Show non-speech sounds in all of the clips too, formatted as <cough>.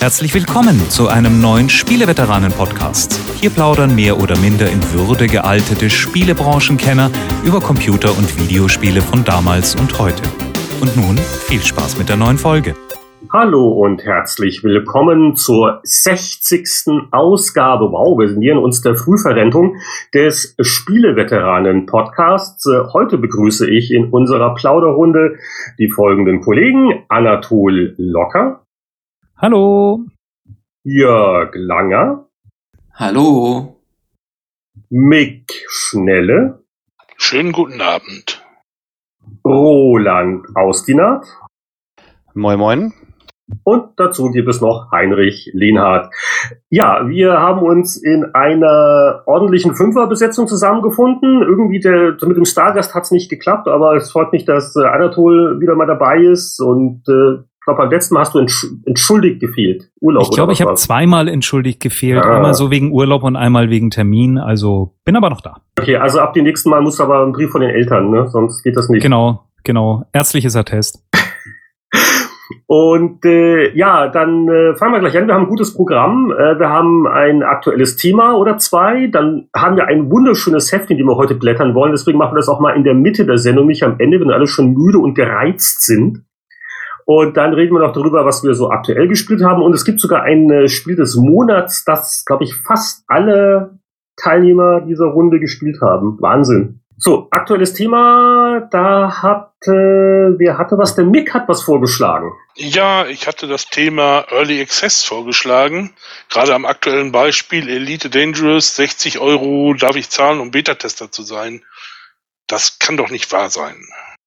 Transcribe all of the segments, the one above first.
Herzlich willkommen zu einem neuen Spieleveteranen-Podcast. Hier plaudern mehr oder minder in Würde gealtete Spielebranchenkenner über Computer- und Videospiele von damals und heute. Und nun viel Spaß mit der neuen Folge. Hallo und herzlich willkommen zur 60. Ausgabe. Wow, wir nähern uns der Frühverrentung des Spieleveteranen-Podcasts. Heute begrüße ich in unserer Plauderrunde die folgenden Kollegen. Anatol Locker. Hallo. Jörg Langer. Hallo. Mick Schnelle. Schönen guten Abend. Roland Austinat. Moin Moin. Und dazu gibt es noch Heinrich Lehnhardt. Ja, wir haben uns in einer ordentlichen Fünferbesetzung zusammengefunden. Irgendwie der, mit dem Stargast hat es nicht geklappt, aber es freut mich, dass äh, Anatol wieder mal dabei ist. Und äh, ich glaube, beim letzten Mal hast du entsch entschuldigt gefehlt. Urlaub. Ich glaube, ich habe zweimal entschuldigt gefehlt. Ah. Einmal so wegen Urlaub und einmal wegen Termin. Also bin aber noch da. Okay, also ab dem nächsten Mal muss aber ein Brief von den Eltern, ne? Sonst geht das nicht. Genau, genau. Ärztliches Attest. <laughs> Und äh, ja, dann äh, fangen wir gleich an. Wir haben ein gutes Programm. Äh, wir haben ein aktuelles Thema oder zwei. Dann haben wir ein wunderschönes Heft, in dem wir heute blättern wollen. Deswegen machen wir das auch mal in der Mitte der Sendung, nicht am Ende, wenn alle schon müde und gereizt sind. Und dann reden wir noch darüber, was wir so aktuell gespielt haben. Und es gibt sogar ein äh, Spiel des Monats, das, glaube ich, fast alle Teilnehmer dieser Runde gespielt haben. Wahnsinn. So, aktuelles Thema, da hat, äh, wer hatte was? Der Mick hat was vorgeschlagen. Ja, ich hatte das Thema Early Access vorgeschlagen. Gerade am aktuellen Beispiel Elite Dangerous, 60 Euro darf ich zahlen, um Beta-Tester zu sein. Das kann doch nicht wahr sein.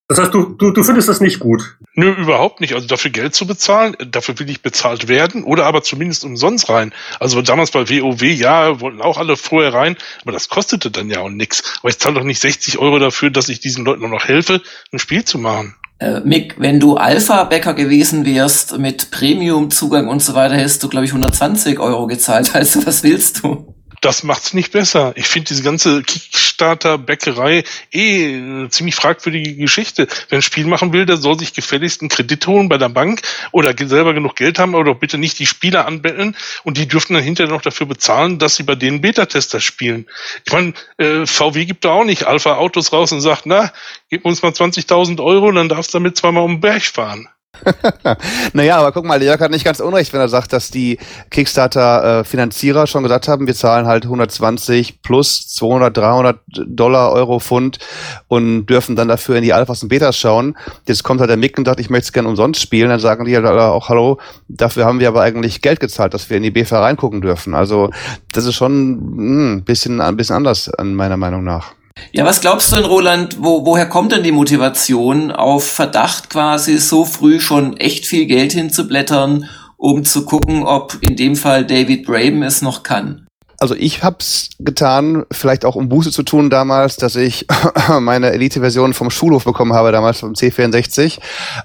Das heißt, du, du, du findest das nicht gut? Nö, überhaupt nicht. Also dafür Geld zu bezahlen, dafür will ich bezahlt werden oder aber zumindest umsonst rein. Also damals bei WoW, ja, wollten auch alle vorher rein, aber das kostete dann ja auch nichts. Aber ich zahle doch nicht 60 Euro dafür, dass ich diesen Leuten noch helfe, ein Spiel zu machen. Äh, Mick, wenn du Alpha-Bäcker gewesen wärst mit Premium-Zugang und so weiter, hättest du, glaube ich, 120 Euro gezahlt. <laughs> Also was willst du? Das macht's nicht besser. Ich finde diese ganze Kickstarter-Bäckerei eh eine ziemlich fragwürdige Geschichte. Wer ein Spiel machen will, der soll sich gefälligst einen Kredit holen bei der Bank oder selber genug Geld haben, aber doch bitte nicht die Spieler anbetteln und die dürfen dann hinterher noch dafür bezahlen, dass sie bei denen Beta-Tester spielen. Ich meine, äh, VW gibt da auch nicht Alpha-Autos raus und sagt, na, gib uns mal 20.000 Euro, dann darfst du damit zweimal um den Berg fahren. <laughs> naja, aber guck mal, Jörg hat nicht ganz unrecht, wenn er sagt, dass die Kickstarter-Finanzierer schon gesagt haben, wir zahlen halt 120 plus 200, 300 Dollar, Euro, Pfund und dürfen dann dafür in die Alphas und Betas schauen. Jetzt kommt halt der Mick und sagt, ich möchte es gerne umsonst spielen. Dann sagen die halt auch, hallo, dafür haben wir aber eigentlich Geld gezahlt, dass wir in die Beta reingucken dürfen. Also das ist schon ein hm, bisschen, ein bisschen anders, meiner Meinung nach. Ja, was glaubst du denn, Roland, wo, woher kommt denn die Motivation, auf Verdacht quasi so früh schon echt viel Geld hinzublättern, um zu gucken, ob in dem Fall David Braben es noch kann? Also ich hab's getan, vielleicht auch um Buße zu tun damals, dass ich <laughs> meine Elite-Version vom Schulhof bekommen habe, damals vom C64.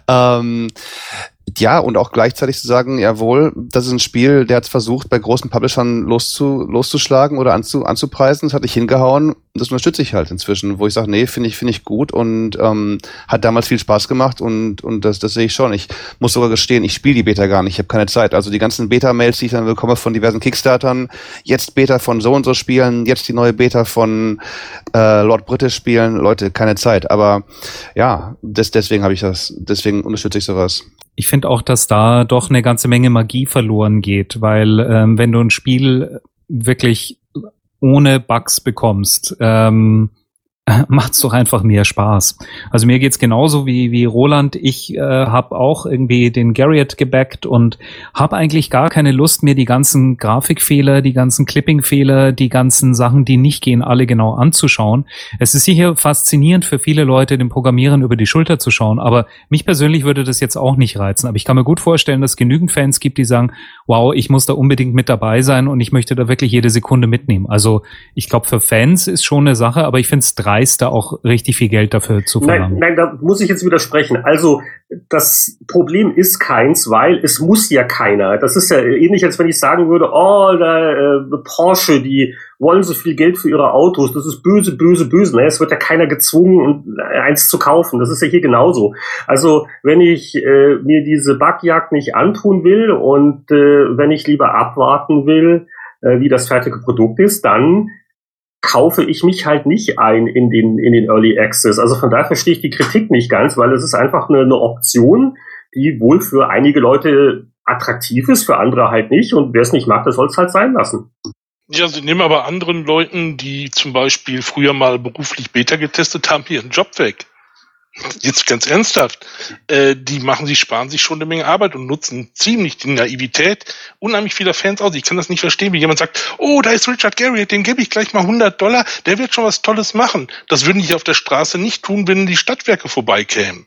Ähm, ja, und auch gleichzeitig zu sagen, jawohl, das ist ein Spiel, der hat versucht, bei großen Publishern loszu, loszuschlagen oder anzu, anzupreisen. Das hat nicht hingehauen. Das unterstütze ich halt inzwischen, wo ich sage, nee, finde ich, finde ich gut und ähm, hat damals viel Spaß gemacht und, und das, das sehe ich schon. Ich muss sogar gestehen, ich spiele die Beta gar nicht, ich habe keine Zeit. Also die ganzen Beta-Mails, die ich dann bekomme von diversen Kickstartern, jetzt Beta von so und so spielen, jetzt die neue Beta von äh, Lord British spielen, Leute, keine Zeit. Aber ja, das, deswegen habe ich das, deswegen unterstütze ich sowas ich finde auch, dass da doch eine ganze Menge Magie verloren geht, weil ähm, wenn du ein Spiel wirklich ohne Bugs bekommst, ähm, <laughs> macht's doch einfach mehr Spaß. Also mir geht's genauso wie wie Roland. Ich äh, habe auch irgendwie den Garriott gebackt und habe eigentlich gar keine Lust mir die ganzen Grafikfehler, die ganzen Clippingfehler, die ganzen Sachen, die nicht gehen, alle genau anzuschauen. Es ist sicher faszinierend für viele Leute, dem Programmieren über die Schulter zu schauen, aber mich persönlich würde das jetzt auch nicht reizen. Aber ich kann mir gut vorstellen, dass genügend Fans gibt, die sagen, wow, ich muss da unbedingt mit dabei sein und ich möchte da wirklich jede Sekunde mitnehmen. Also ich glaube, für Fans ist schon eine Sache, aber ich finde es drei dreist, da auch richtig viel Geld dafür zu verlangen. Nein, nein, da muss ich jetzt widersprechen. Also das Problem ist keins, weil es muss ja keiner. Das ist ja ähnlich, als wenn ich sagen würde, oh, da, äh, Porsche, die wollen so viel Geld für ihre Autos. Das ist böse, böse, böse. Naja, es wird ja keiner gezwungen, eins zu kaufen. Das ist ja hier genauso. Also wenn ich äh, mir diese Backjagd nicht antun will und äh, wenn ich lieber abwarten will, äh, wie das fertige Produkt ist, dann kaufe ich mich halt nicht ein in den, in den Early Access. Also von daher verstehe ich die Kritik nicht ganz, weil es ist einfach eine, eine Option, die wohl für einige Leute attraktiv ist, für andere halt nicht. Und wer es nicht mag, der soll es halt sein lassen. Ja, sie nehmen aber anderen Leuten, die zum Beispiel früher mal beruflich Beta getestet haben, ihren Job weg jetzt ganz ernsthaft, äh, die machen sich, sparen sich schon eine Menge Arbeit und nutzen ziemlich die Naivität unheimlich vieler Fans aus. Ich kann das nicht verstehen, wie jemand sagt, oh, da ist Richard Garriott, den gebe ich gleich mal 100 Dollar, der wird schon was Tolles machen. Das würden die auf der Straße nicht tun, wenn die Stadtwerke vorbeikämen.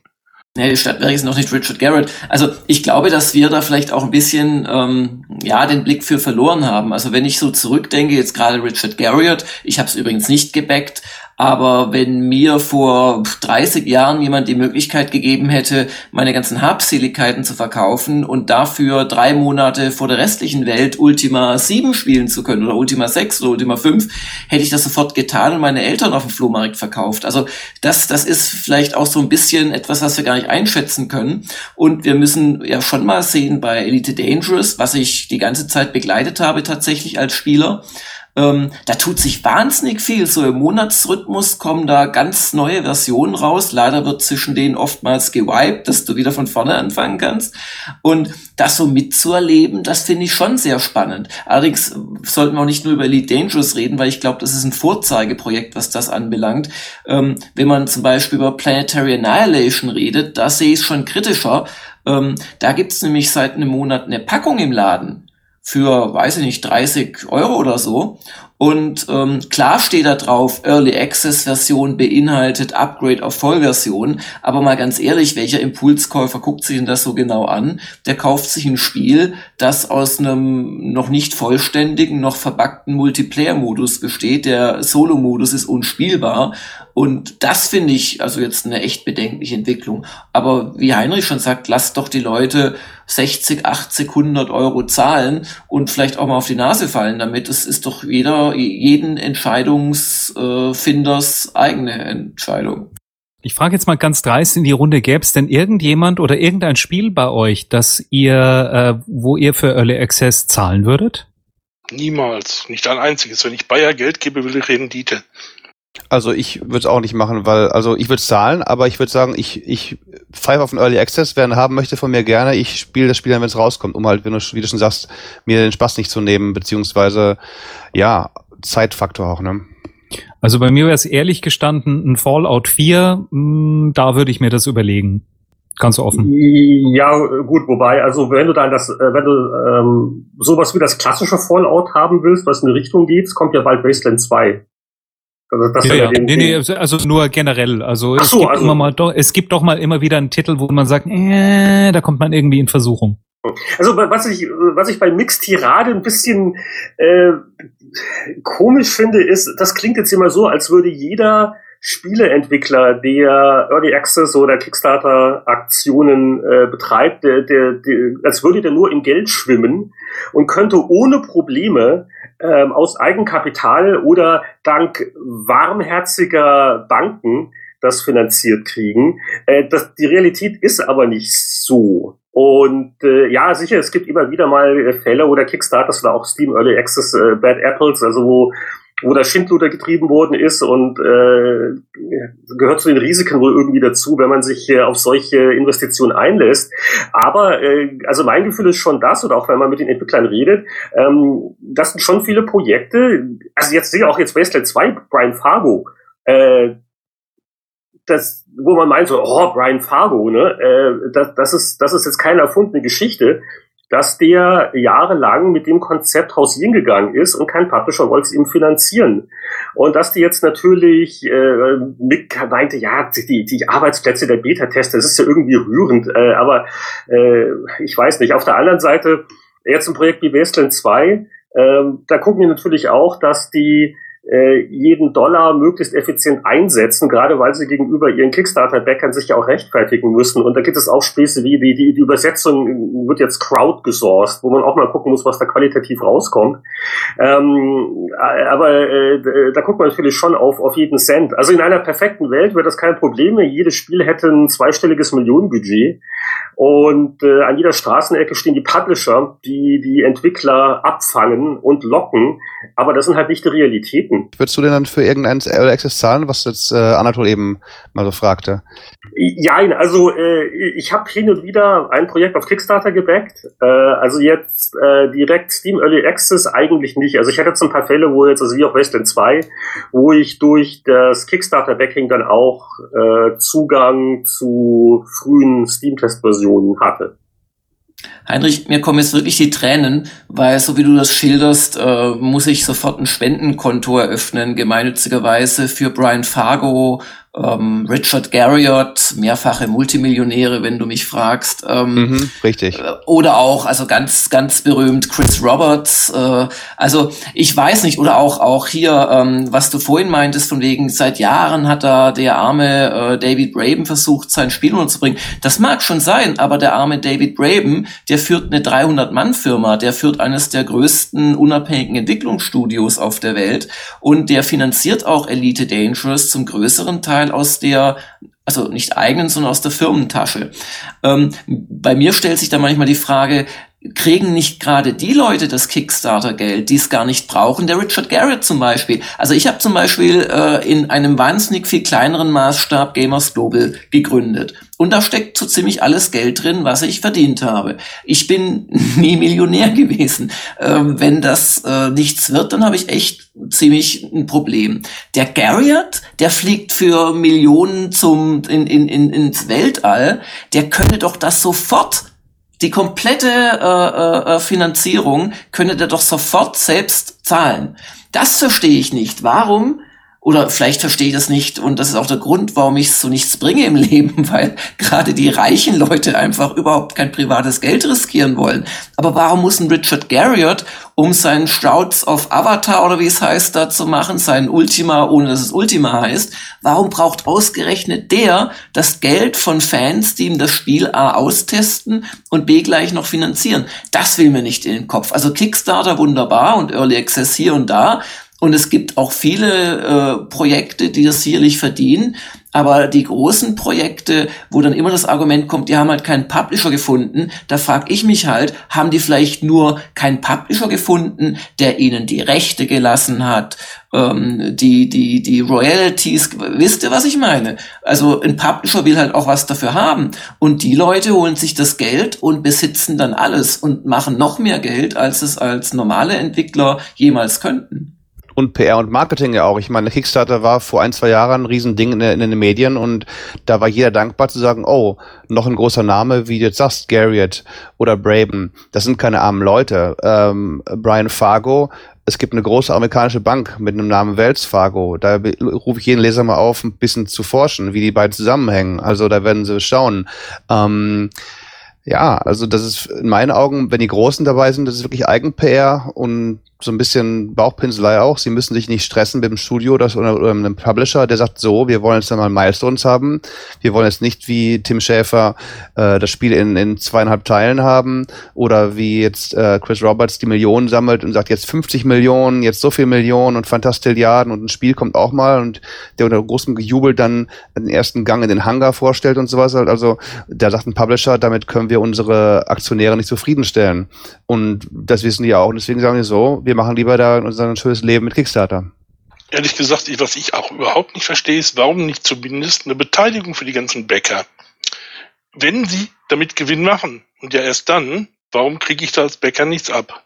Nee, die Stadtwerke sind noch nicht Richard Garrett. Also ich glaube, dass wir da vielleicht auch ein bisschen ähm, ja den Blick für verloren haben. Also wenn ich so zurückdenke, jetzt gerade Richard Garriott, ich habe es übrigens nicht gebackt, aber wenn mir vor 30 Jahren jemand die Möglichkeit gegeben hätte, meine ganzen Habseligkeiten zu verkaufen und dafür drei Monate vor der restlichen Welt Ultima 7 spielen zu können oder Ultima 6 oder Ultima 5, hätte ich das sofort getan und meine Eltern auf dem Flohmarkt verkauft. Also das, das ist vielleicht auch so ein bisschen etwas, was wir gar nicht einschätzen können. Und wir müssen ja schon mal sehen bei Elite Dangerous, was ich die ganze Zeit begleitet habe tatsächlich als Spieler, ähm, da tut sich wahnsinnig viel. So im Monatsrhythmus kommen da ganz neue Versionen raus. Leider wird zwischen denen oftmals gewiped, dass du wieder von vorne anfangen kannst. Und das so mitzuerleben, das finde ich schon sehr spannend. Allerdings sollten wir auch nicht nur über Elite Dangerous reden, weil ich glaube, das ist ein Vorzeigeprojekt, was das anbelangt. Ähm, wenn man zum Beispiel über Planetary Annihilation redet, da sehe ich es schon kritischer. Ähm, da gibt es nämlich seit einem Monat eine Packung im Laden für, weiß ich nicht, 30 Euro oder so. Und ähm, klar steht da drauf, Early Access Version beinhaltet Upgrade auf Vollversion. Aber mal ganz ehrlich, welcher Impulskäufer guckt sich denn das so genau an? Der kauft sich ein Spiel, das aus einem noch nicht vollständigen, noch verbackten Multiplayer-Modus besteht. Der Solo-Modus ist unspielbar. Und das finde ich also jetzt eine echt bedenkliche Entwicklung. Aber wie Heinrich schon sagt, lasst doch die Leute 60, 80, 100 Euro zahlen und vielleicht auch mal auf die Nase fallen damit. Es ist doch jeder, jeden Entscheidungsfinders eigene Entscheidung. Ich frage jetzt mal ganz dreist in die Runde, gäbe es denn irgendjemand oder irgendein Spiel bei euch, das ihr, äh, wo ihr für Early Access zahlen würdet? Niemals. Nicht ein einziges. Wenn ich Bayer Geld gebe, will ich Rendite. Also ich würde es auch nicht machen, weil, also ich würde zahlen, aber ich würde sagen, ich, ich pfeife auf den Early Access, wer ihn haben möchte von mir gerne, ich spiele das Spiel dann, wenn es rauskommt, um halt, wenn du, wie du schon sagst, mir den Spaß nicht zu nehmen, beziehungsweise, ja, Zeitfaktor auch, ne? Also bei mir wäre es ehrlich gestanden ein Fallout 4, mh, hm, da würde ich mir das überlegen. Ganz offen. Ja, gut, wobei, also wenn du dann das, äh, wenn du ähm, sowas wie das klassische Fallout haben willst, was in die Richtung geht, kommt ja bald Wasteland 2. Also das ja, ja. Nee, nee, also nur generell. Also, Ach es so, gibt also immer mal doch, es gibt doch mal immer wieder einen Titel, wo man sagt, äh, da kommt man irgendwie in Versuchung. Also was ich, was ich bei Mix Tirade ein bisschen äh, komisch finde, ist, das klingt jetzt immer so, als würde jeder Spieleentwickler, der Early Access oder Kickstarter Aktionen äh, betreibt, der, der, der, als würde der nur im Geld schwimmen und könnte ohne Probleme ähm, aus Eigenkapital oder dank warmherziger Banken das finanziert kriegen. Äh, das, die Realität ist aber nicht so. Und äh, ja, sicher, es gibt immer wieder mal äh, Fälle oder Kickstarters oder auch Steam Early Access äh, Bad Apples, also wo wo der Schindluder getrieben worden ist und äh, gehört zu den Risiken wohl irgendwie dazu, wenn man sich äh, auf solche Investitionen einlässt. Aber äh, also mein Gefühl ist schon das, oder auch wenn man mit den Entwicklern redet, ähm, das sind schon viele Projekte, also jetzt sehe ich auch jetzt Wasteland 2, Brian Fargo, äh, das, wo man meint so, oh, Brian Fargo, ne, äh, das, das, ist, das ist jetzt keine erfundene Geschichte dass der jahrelang mit dem Konzept hausieren gegangen ist und kein Publisher wollte es ihm finanzieren. Und dass die jetzt natürlich äh, Mick meinte, ja, die, die Arbeitsplätze der Beta-Tester, das ist ja irgendwie rührend, äh, aber äh, ich weiß nicht. Auf der anderen Seite, jetzt ein Projekt wie Wasteland 2, äh, da gucken wir natürlich auch, dass die äh, jeden Dollar möglichst effizient einsetzen, gerade weil sie gegenüber ihren Kickstarter-Backern sich ja auch rechtfertigen müssen. Und da gibt es auch Späße wie die, die, die Übersetzung wird jetzt crowdgesourced, wo man auch mal gucken muss, was da qualitativ rauskommt. Ähm, aber äh, da guckt man natürlich schon auf, auf jeden Cent. Also in einer perfekten Welt wäre das kein Problem. Jedes Spiel hätte ein zweistelliges Millionenbudget. Und äh, an jeder Straßenecke stehen die Publisher, die die Entwickler abfangen und locken. Aber das sind halt nicht die Realitäten. Würdest du denn dann für irgendein Early Access zahlen, was jetzt äh, Anatol eben mal so fragte? Ja, also äh, ich habe hin und wieder ein Projekt auf Kickstarter gebackt. Äh, also jetzt äh, direkt Steam Early Access eigentlich nicht. Also ich hatte jetzt ein paar Fälle, wo jetzt, also wie auch Westland 2, wo ich durch das Kickstarter-Backing dann auch äh, Zugang zu frühen Steam-Test-Versionen hatte. Heinrich, mir kommen jetzt wirklich die Tränen, weil so wie du das schilderst, äh, muss ich sofort ein Spendenkonto eröffnen, gemeinnützigerweise für Brian Fargo, ähm, Richard Garriott, mehrfache Multimillionäre, wenn du mich fragst. Ähm, mhm, richtig. Äh, oder auch, also ganz, ganz berühmt, Chris Roberts. Äh, also ich weiß nicht, oder auch, auch hier, ähm, was du vorhin meintest, von wegen, seit Jahren hat da der arme äh, David Braben versucht, sein Spiel unterzubringen. Das mag schon sein, aber der arme David Braben, der führt eine 300-Mann-Firma, der führt eines der größten unabhängigen Entwicklungsstudios auf der Welt und der finanziert auch Elite Dangerous zum größeren Teil Teil aus der, also nicht eigenen, sondern aus der Firmentasche. Ähm, bei mir stellt sich da manchmal die Frage, kriegen nicht gerade die Leute das Kickstarter-Geld, die es gar nicht brauchen? Der Richard Garrett zum Beispiel. Also ich habe zum Beispiel äh, in einem wahnsinnig viel kleineren Maßstab Gamers Global gegründet. Und da steckt so ziemlich alles Geld drin, was ich verdient habe. Ich bin <laughs> nie Millionär gewesen. Ähm, wenn das äh, nichts wird, dann habe ich echt ziemlich ein Problem. Der Garriott, der fliegt für Millionen zum in, in, in, ins Weltall, der könnte doch das sofort die komplette äh, äh, Finanzierung könne der doch sofort selbst zahlen. Das verstehe ich nicht. Warum oder vielleicht verstehe ich das nicht und das ist auch der Grund, warum ich so nichts bringe im <laughs> Leben, weil gerade die reichen Leute einfach überhaupt kein privates Geld riskieren wollen. Aber warum muss ein Richard Garriott, um seinen Stouts of Avatar oder wie es heißt, da zu machen, seinen Ultima, ohne dass es Ultima heißt, warum braucht ausgerechnet der das Geld von Fans, die ihm das Spiel A austesten und B gleich noch finanzieren? Das will mir nicht in den Kopf. Also Kickstarter wunderbar und Early Access hier und da, und es gibt auch viele äh, Projekte, die das sicherlich verdienen. Aber die großen Projekte, wo dann immer das Argument kommt, die haben halt keinen Publisher gefunden, da frage ich mich halt, haben die vielleicht nur keinen Publisher gefunden, der ihnen die Rechte gelassen hat, ähm, die, die, die Royalties, wisst ihr, was ich meine? Also ein Publisher will halt auch was dafür haben. Und die Leute holen sich das Geld und besitzen dann alles und machen noch mehr Geld, als es als normale Entwickler jemals könnten und PR und Marketing ja auch. Ich meine, Kickstarter war vor ein, zwei Jahren ein Riesending in, in, den Medien und da war jeder dankbar zu sagen, oh, noch ein großer Name, wie du jetzt sagst, Garriott oder Braben. Das sind keine armen Leute. Ähm, Brian Fargo, es gibt eine große amerikanische Bank mit einem Namen Wells Fargo. Da rufe ich jeden Leser mal auf, ein bisschen zu forschen, wie die beiden zusammenhängen. Also da werden sie schauen. Ähm, ja, also das ist in meinen Augen, wenn die Großen dabei sind, das ist wirklich Eigen-PR und so ein bisschen Bauchpinselei auch. Sie müssen sich nicht stressen mit dem Studio das, oder, oder einem Publisher, der sagt, so, wir wollen jetzt dann mal Milestones haben. Wir wollen jetzt nicht wie Tim Schäfer äh, das Spiel in, in zweieinhalb Teilen haben oder wie jetzt äh, Chris Roberts die Millionen sammelt und sagt, jetzt 50 Millionen, jetzt so viel Millionen und Fantastilliarden und ein Spiel kommt auch mal und der unter großem Gejubel dann den ersten Gang in den Hangar vorstellt und sowas. Also da sagt ein Publisher, damit können wir unsere Aktionäre nicht zufriedenstellen. Und das wissen die auch. Und deswegen sagen die so, wir machen lieber da unser schönes Leben mit Kickstarter. Ehrlich gesagt, was ich auch überhaupt nicht verstehe, ist, warum nicht zumindest eine Beteiligung für die ganzen Bäcker? Wenn sie damit Gewinn machen, und ja erst dann, warum kriege ich da als Bäcker nichts ab?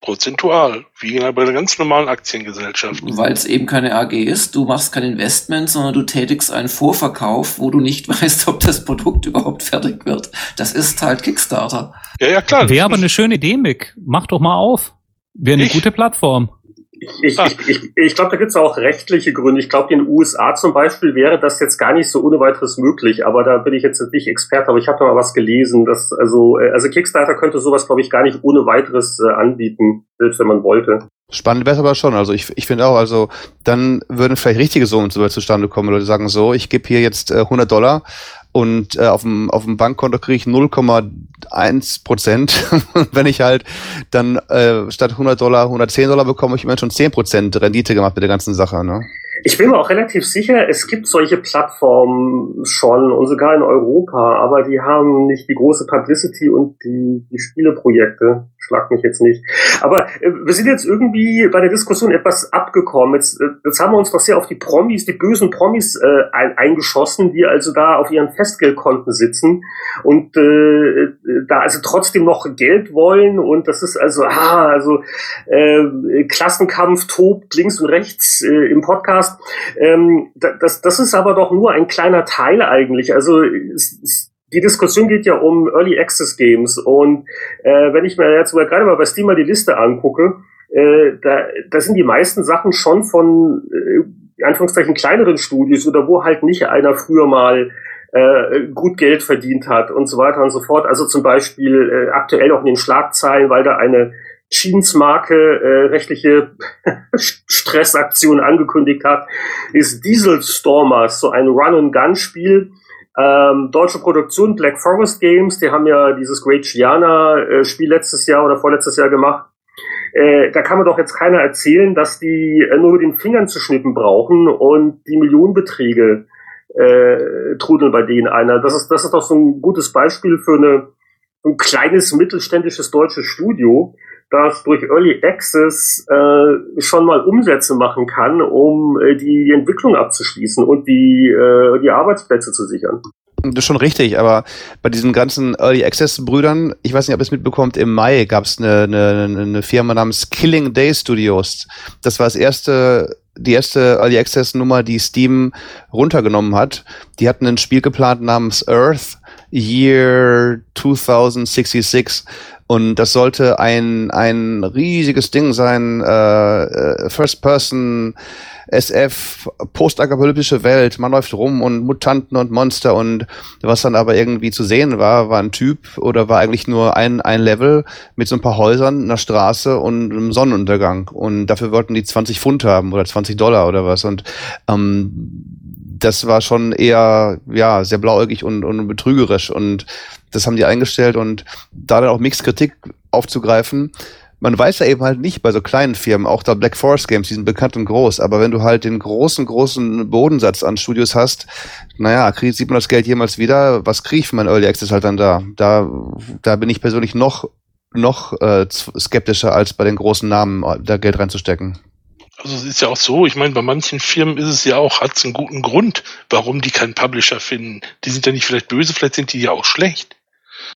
Prozentual, wie bei einer ganz normalen Aktiengesellschaft. Weil es eben keine AG ist, du machst kein Investment, sondern du tätigst einen Vorverkauf, wo du nicht <laughs> weißt, ob das Produkt überhaupt fertig wird. Das ist halt Kickstarter. Ja, ja, klar. Wäre aber eine schöne Idee, Mick. Mach doch mal auf. Wäre eine ich? gute Plattform. Ich, ich, ich, ich glaube, da gibt es auch rechtliche Gründe. Ich glaube, in den USA zum Beispiel wäre das jetzt gar nicht so ohne weiteres möglich, aber da bin ich jetzt nicht Experte, aber ich habe da mal was gelesen, dass also, äh, also Kickstarter könnte sowas, glaube ich, gar nicht ohne weiteres äh, anbieten, selbst wenn man wollte. Spannend wäre es aber schon. Also ich, ich finde auch, also dann würden vielleicht richtige Summen zustande kommen. Leute sagen so, ich gebe hier jetzt äh, 100 Dollar und äh, auf dem auf dem Bankkonto kriege ich 0,1 Prozent. <laughs> wenn ich halt dann äh, statt 100 Dollar 110 Dollar bekomme, ich immerhin schon 10 Prozent Rendite gemacht mit der ganzen Sache. Ne? Ich bin mir auch relativ sicher, es gibt solche Plattformen schon und sogar in Europa, aber die haben nicht die große Publicity und die, die Spieleprojekte. Schlag mich jetzt nicht. Aber äh, wir sind jetzt irgendwie bei der Diskussion etwas abgekommen. Jetzt, äh, jetzt haben wir uns doch sehr auf die Promis, die bösen Promis äh, ein, eingeschossen, die also da auf ihren Festgeldkonten sitzen und äh, da also trotzdem noch Geld wollen und das ist also, ah, also äh, Klassenkampf tobt links und rechts äh, im Podcast hast. Ähm, das, das ist aber doch nur ein kleiner Teil eigentlich. Also es, es, die Diskussion geht ja um Early Access Games und äh, wenn ich mir jetzt mal gerade mal bei Steam mal die Liste angucke, äh, da, da sind die meisten Sachen schon von äh, Anführungszeichen kleineren Studios oder wo halt nicht einer früher mal äh, gut Geld verdient hat und so weiter und so fort. Also zum Beispiel äh, aktuell auch in den Schlagzeilen, weil da eine Jeans-Marke äh, rechtliche <laughs> Stressaktionen angekündigt hat, ist Diesel Stormers, so ein Run-and-Gun-Spiel. Ähm, deutsche Produktion Black Forest Games, die haben ja dieses Great Gianna-Spiel letztes Jahr oder vorletztes Jahr gemacht. Äh, da kann man doch jetzt keiner erzählen, dass die äh, nur mit den Fingern zu schnippen brauchen und die Millionenbeträge äh, trudeln bei denen einer. Das ist, das ist doch so ein gutes Beispiel für eine, ein kleines mittelständisches deutsches Studio, das durch Early Access äh, schon mal Umsätze machen kann, um äh, die Entwicklung abzuschließen und die, äh, die Arbeitsplätze zu sichern. Das ist schon richtig, aber bei diesen ganzen Early Access Brüdern, ich weiß nicht, ob ihr es mitbekommt, im Mai gab es eine, eine, eine Firma namens Killing Day Studios. Das war das erste die erste Early Access Nummer, die Steam runtergenommen hat. Die hatten ein Spiel geplant namens Earth Year 2066 und das sollte ein, ein riesiges Ding sein, äh, äh First Person, SF, postapokalyptische Welt, man läuft rum und Mutanten und Monster und was dann aber irgendwie zu sehen war, war ein Typ oder war eigentlich nur ein, ein Level mit so ein paar Häusern, einer Straße und einem Sonnenuntergang. Und dafür wollten die 20 Pfund haben oder 20 Dollar oder was. Und ähm, das war schon eher ja sehr blauäugig und, und betrügerisch und das haben die eingestellt und da dann auch Mixkritik aufzugreifen. Man weiß ja eben halt nicht bei so kleinen Firmen, auch da Black Forest Games, die sind bekannt und groß, aber wenn du halt den großen, großen Bodensatz an Studios hast, naja, krieg, sieht man das Geld jemals wieder, was kriege ich für mein Early Access halt dann da? Da, da bin ich persönlich noch, noch äh, skeptischer als bei den großen Namen, da Geld reinzustecken. Also es ist ja auch so, ich meine, bei manchen Firmen ist es ja auch, hat es einen guten Grund, warum die keinen Publisher finden. Die sind ja nicht vielleicht böse, vielleicht sind die ja auch schlecht.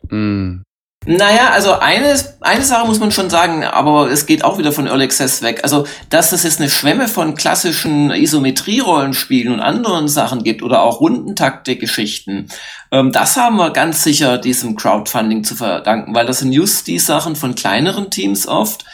Mm. Naja, also eine, eine Sache muss man schon sagen, aber es geht auch wieder von Early Access weg. Also, dass es jetzt eine Schwemme von klassischen Isometrie-Rollenspielen und anderen Sachen gibt oder auch Rundentaktik-Geschichten, ähm, das haben wir ganz sicher diesem Crowdfunding zu verdanken, weil das sind just die Sachen von kleineren Teams oft,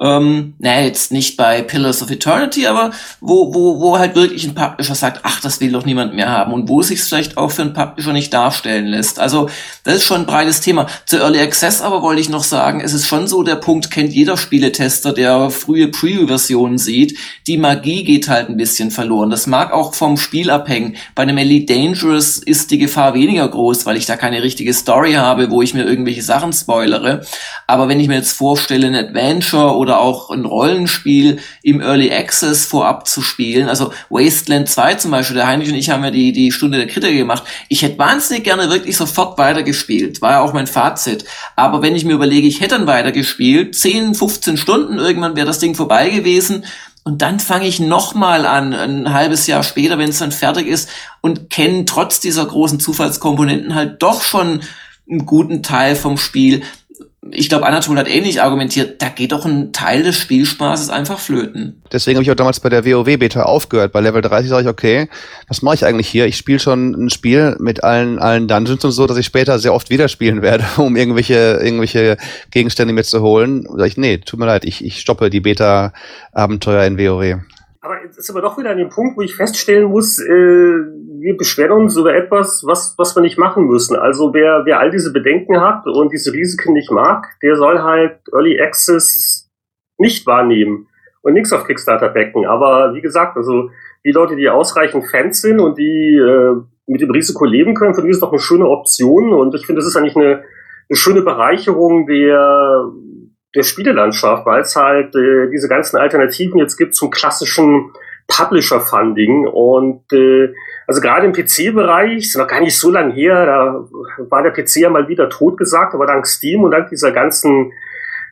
ähm, naja, jetzt nicht bei Pillars of Eternity, aber wo, wo, wo halt wirklich ein Publisher sagt, ach, das will doch niemand mehr haben und wo es sich vielleicht auch für einen Publisher nicht darstellen lässt. Also das ist schon ein breites Thema. Zu Early Access aber wollte ich noch sagen, es ist schon so, der Punkt kennt jeder Spieletester, der frühe Preview-Versionen sieht, die Magie geht halt ein bisschen verloren. Das mag auch vom Spiel abhängen. Bei einem Elite Dangerous ist die Gefahr weniger groß, weil ich da keine richtige Story habe, wo ich mir irgendwelche Sachen spoilere. Aber wenn ich mir jetzt vorstelle, ein Adventure oder oder auch ein Rollenspiel im Early Access vorab zu spielen. Also Wasteland 2 zum Beispiel, der Heinrich und ich haben ja die, die Stunde der Kritiker gemacht. Ich hätte wahnsinnig gerne wirklich sofort weitergespielt. War ja auch mein Fazit. Aber wenn ich mir überlege, ich hätte dann weitergespielt, 10, 15 Stunden, irgendwann wäre das Ding vorbei gewesen. Und dann fange ich nochmal an, ein halbes Jahr später, wenn es dann fertig ist, und kenne trotz dieser großen Zufallskomponenten halt doch schon einen guten Teil vom Spiel ich glaube, Anatol hat ähnlich argumentiert, da geht doch ein Teil des Spielspaßes einfach flöten. Deswegen habe ich auch damals bei der WoW-Beta aufgehört. Bei Level 30 sage ich, okay, was mache ich eigentlich hier? Ich spiele schon ein Spiel mit allen, allen Dungeons und so, dass ich später sehr oft wieder spielen werde, <laughs> um irgendwelche, irgendwelche Gegenstände mir zu holen. Da sage ich, nee, tut mir leid, ich, ich stoppe die Beta-Abenteuer in WoW. Aber jetzt ist aber doch wieder an dem Punkt, wo ich feststellen muss, äh, wir beschweren uns über etwas, was, was wir nicht machen müssen. Also wer, wer all diese Bedenken hat und diese Risiken nicht mag, der soll halt Early Access nicht wahrnehmen. und nichts auf Kickstarter backen. Aber wie gesagt, also die Leute, die ausreichend Fans sind und die äh, mit dem Risiko leben können, für die ist doch eine schöne Option. Und ich finde, das ist eigentlich eine, eine schöne Bereicherung der, der Spielelandschaft, weil es halt äh, diese ganzen Alternativen jetzt gibt zum klassischen Publisher-Funding. Und äh, also gerade im PC-Bereich, ist noch gar nicht so lange her, da war der PC ja mal wieder totgesagt, aber dank Steam und dank dieser ganzen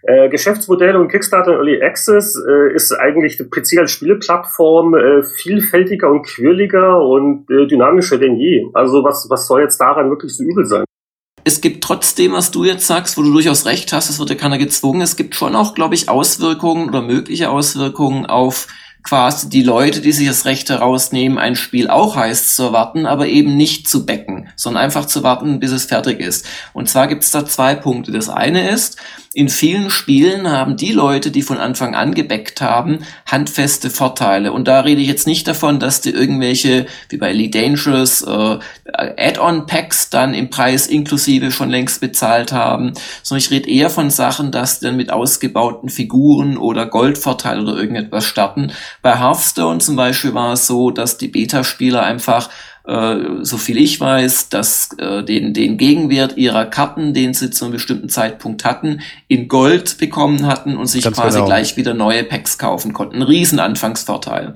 äh, Geschäftsmodelle und Kickstarter und Early Access äh, ist eigentlich die PC als Spieleplattform äh, vielfältiger und quirliger und äh, dynamischer denn je. Also was, was soll jetzt daran wirklich so übel sein? Es gibt trotzdem, was du jetzt sagst, wo du durchaus recht hast, es wird ja keiner gezwungen. Es gibt schon auch, glaube ich, Auswirkungen oder mögliche Auswirkungen auf quasi die Leute, die sich das Recht herausnehmen, ein Spiel auch heiß zu erwarten, aber eben nicht zu becken, sondern einfach zu warten, bis es fertig ist. Und zwar gibt es da zwei Punkte. Das eine ist, in vielen Spielen haben die Leute, die von Anfang an gebackt haben, handfeste Vorteile. Und da rede ich jetzt nicht davon, dass die irgendwelche, wie bei Elite Dangerous, äh, Add-on-Packs dann im Preis inklusive schon längst bezahlt haben, sondern ich rede eher von Sachen, dass die dann mit ausgebauten Figuren oder Goldvorteil oder irgendetwas starten. Bei Hearthstone zum Beispiel war es so, dass die Beta-Spieler einfach äh, so viel ich weiß, dass äh, den, den Gegenwert ihrer Karten, den sie zu einem bestimmten Zeitpunkt hatten, in Gold bekommen hatten und sich Ganz quasi genau. gleich wieder neue Packs kaufen konnten. Ein riesen Anfangsvorteil.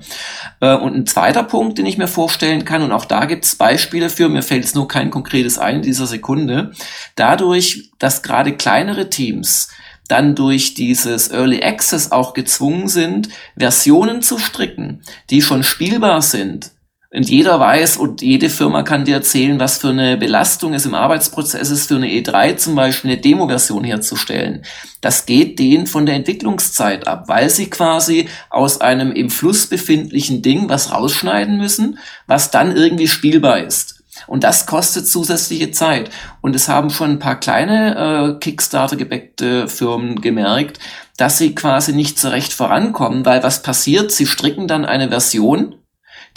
Äh, und ein zweiter Punkt, den ich mir vorstellen kann, und auch da gibt es Beispiele für, mir fällt es nur kein konkretes ein in dieser Sekunde, dadurch, dass gerade kleinere Teams dann durch dieses Early Access auch gezwungen sind, Versionen zu stricken, die schon spielbar sind, und jeder weiß und jede Firma kann dir erzählen, was für eine Belastung es im Arbeitsprozess ist, für eine E3 zum Beispiel eine Demo-Version herzustellen. Das geht denen von der Entwicklungszeit ab, weil sie quasi aus einem im Fluss befindlichen Ding was rausschneiden müssen, was dann irgendwie spielbar ist. Und das kostet zusätzliche Zeit. Und es haben schon ein paar kleine äh, Kickstarter-gebackte Firmen gemerkt, dass sie quasi nicht so recht vorankommen, weil was passiert? Sie stricken dann eine Version,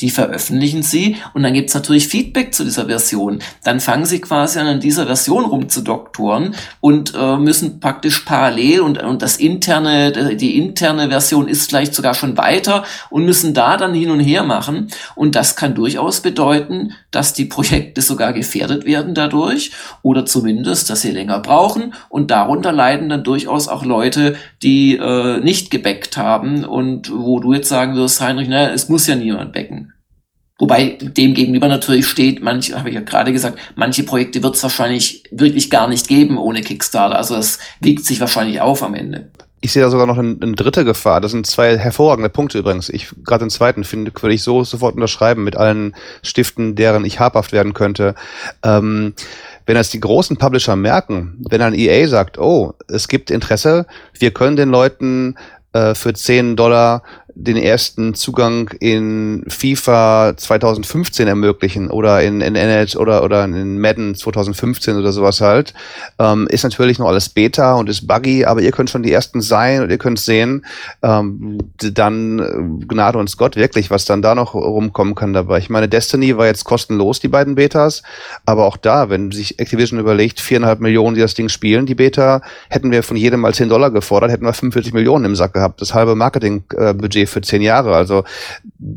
die veröffentlichen sie und dann gibt's natürlich Feedback zu dieser Version. Dann fangen sie quasi an, an dieser Version rumzudoktoren und äh, müssen praktisch parallel und, und das interne, die interne Version ist vielleicht sogar schon weiter und müssen da dann hin und her machen. Und das kann durchaus bedeuten, dass die Projekte sogar gefährdet werden dadurch oder zumindest, dass sie länger brauchen und darunter leiden dann durchaus auch Leute, die äh, nicht gebackt haben und wo du jetzt sagen wirst, Heinrich, na, es muss ja niemand backen. Wobei dem gegenüber natürlich steht, manche, habe ich ja gerade gesagt, manche Projekte wird es wahrscheinlich wirklich gar nicht geben ohne Kickstarter. Also es wiegt sich wahrscheinlich auf am Ende. Ich sehe da sogar noch eine, eine dritte Gefahr. Das sind zwei hervorragende Punkte übrigens. Ich gerade den zweiten finde, würde ich so sofort unterschreiben mit allen Stiften, deren ich habhaft werden könnte. Ähm, wenn das die großen Publisher merken, wenn ein EA sagt, oh, es gibt Interesse, wir können den Leuten äh, für 10 Dollar den ersten Zugang in FIFA 2015 ermöglichen oder in, in NHL oder, oder in Madden 2015 oder sowas halt. Ähm, ist natürlich noch alles Beta und ist buggy, aber ihr könnt schon die ersten sein und ihr könnt sehen, ähm, dann äh, Gnade uns Gott wirklich, was dann da noch rumkommen kann dabei. Ich meine, Destiny war jetzt kostenlos, die beiden Betas, aber auch da, wenn sich Activision überlegt, viereinhalb Millionen, die das Ding spielen, die Beta, hätten wir von jedem mal 10 Dollar gefordert, hätten wir 45 Millionen im Sack gehabt. Das halbe Marketingbudget für zehn Jahre. Also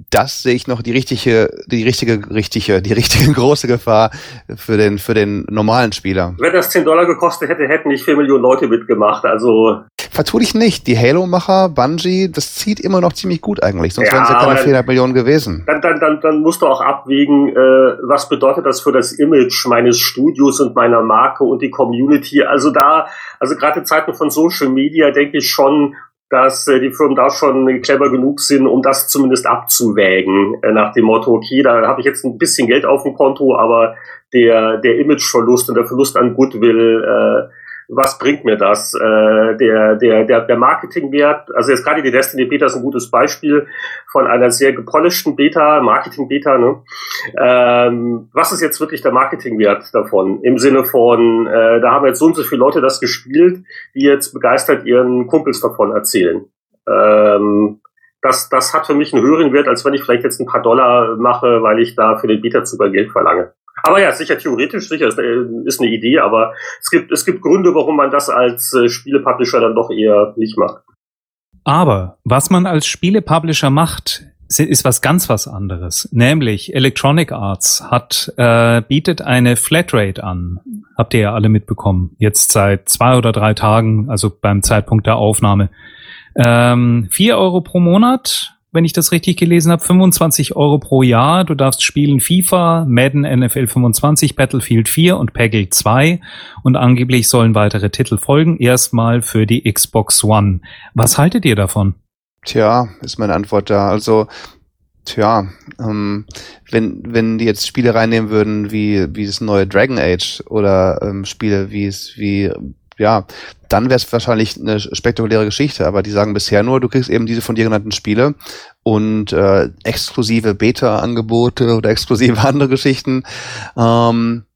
das sehe ich noch die richtige, die richtige, richtige, die richtige <laughs> große Gefahr für den, für den normalen Spieler. Wenn das 10 Dollar gekostet hätte, hätten nicht 4 Millionen Leute mitgemacht. Also Vertu dich nicht. Die Halo-Macher, Bungie, das zieht immer noch ziemlich gut eigentlich. Sonst ja, wären es ja keine 400 Millionen gewesen. Dann, dann, dann, dann musst du auch abwägen, äh, was bedeutet das für das Image meines Studios und meiner Marke und die Community. Also da, also gerade in Zeiten von Social Media denke ich schon, dass äh, die Firmen da schon clever genug sind, um das zumindest abzuwägen, äh, nach dem Motto, okay, da habe ich jetzt ein bisschen Geld auf dem Konto, aber der, der Imageverlust und der Verlust an Goodwill äh, was bringt mir das? Äh, der, der, der, der Marketingwert, also jetzt gerade die Destiny Beta ist ein gutes Beispiel von einer sehr gepolischten Beta, Marketing-Beta. Ne? Ähm, was ist jetzt wirklich der Marketingwert davon? Im Sinne von, äh, da haben jetzt so und so viele Leute das gespielt, die jetzt begeistert ihren Kumpels davon erzählen. Ähm, das, das hat für mich einen höheren Wert, als wenn ich vielleicht jetzt ein paar Dollar mache, weil ich da für den Beta-Zugang Geld verlange. Aber ja, sicher theoretisch, sicher ist, äh, ist eine Idee, aber es gibt, es gibt Gründe, warum man das als äh, Spielepublisher dann doch eher nicht macht. Aber was man als Spielepublisher macht, ist was ganz was anderes. Nämlich Electronic Arts hat äh, bietet eine Flatrate an. Habt ihr ja alle mitbekommen. Jetzt seit zwei oder drei Tagen, also beim Zeitpunkt der Aufnahme. Ähm, vier Euro pro Monat, wenn ich das richtig gelesen habe, 25 Euro pro Jahr. Du darfst spielen FIFA, Madden NFL 25, Battlefield 4 und Peggle 2 und angeblich sollen weitere Titel folgen, erstmal für die Xbox One. Was haltet ihr davon? Tja, ist meine Antwort da. Also, tja, ähm, wenn, wenn die jetzt Spiele reinnehmen würden, wie, wie das neue Dragon Age oder ähm, Spiele wie es, wie, ja, dann wäre es wahrscheinlich eine spektakuläre Geschichte. Aber die sagen bisher nur, du kriegst eben diese von dir genannten Spiele und äh, exklusive Beta-Angebote oder <laughs> exklusive andere Geschichten. Ähm,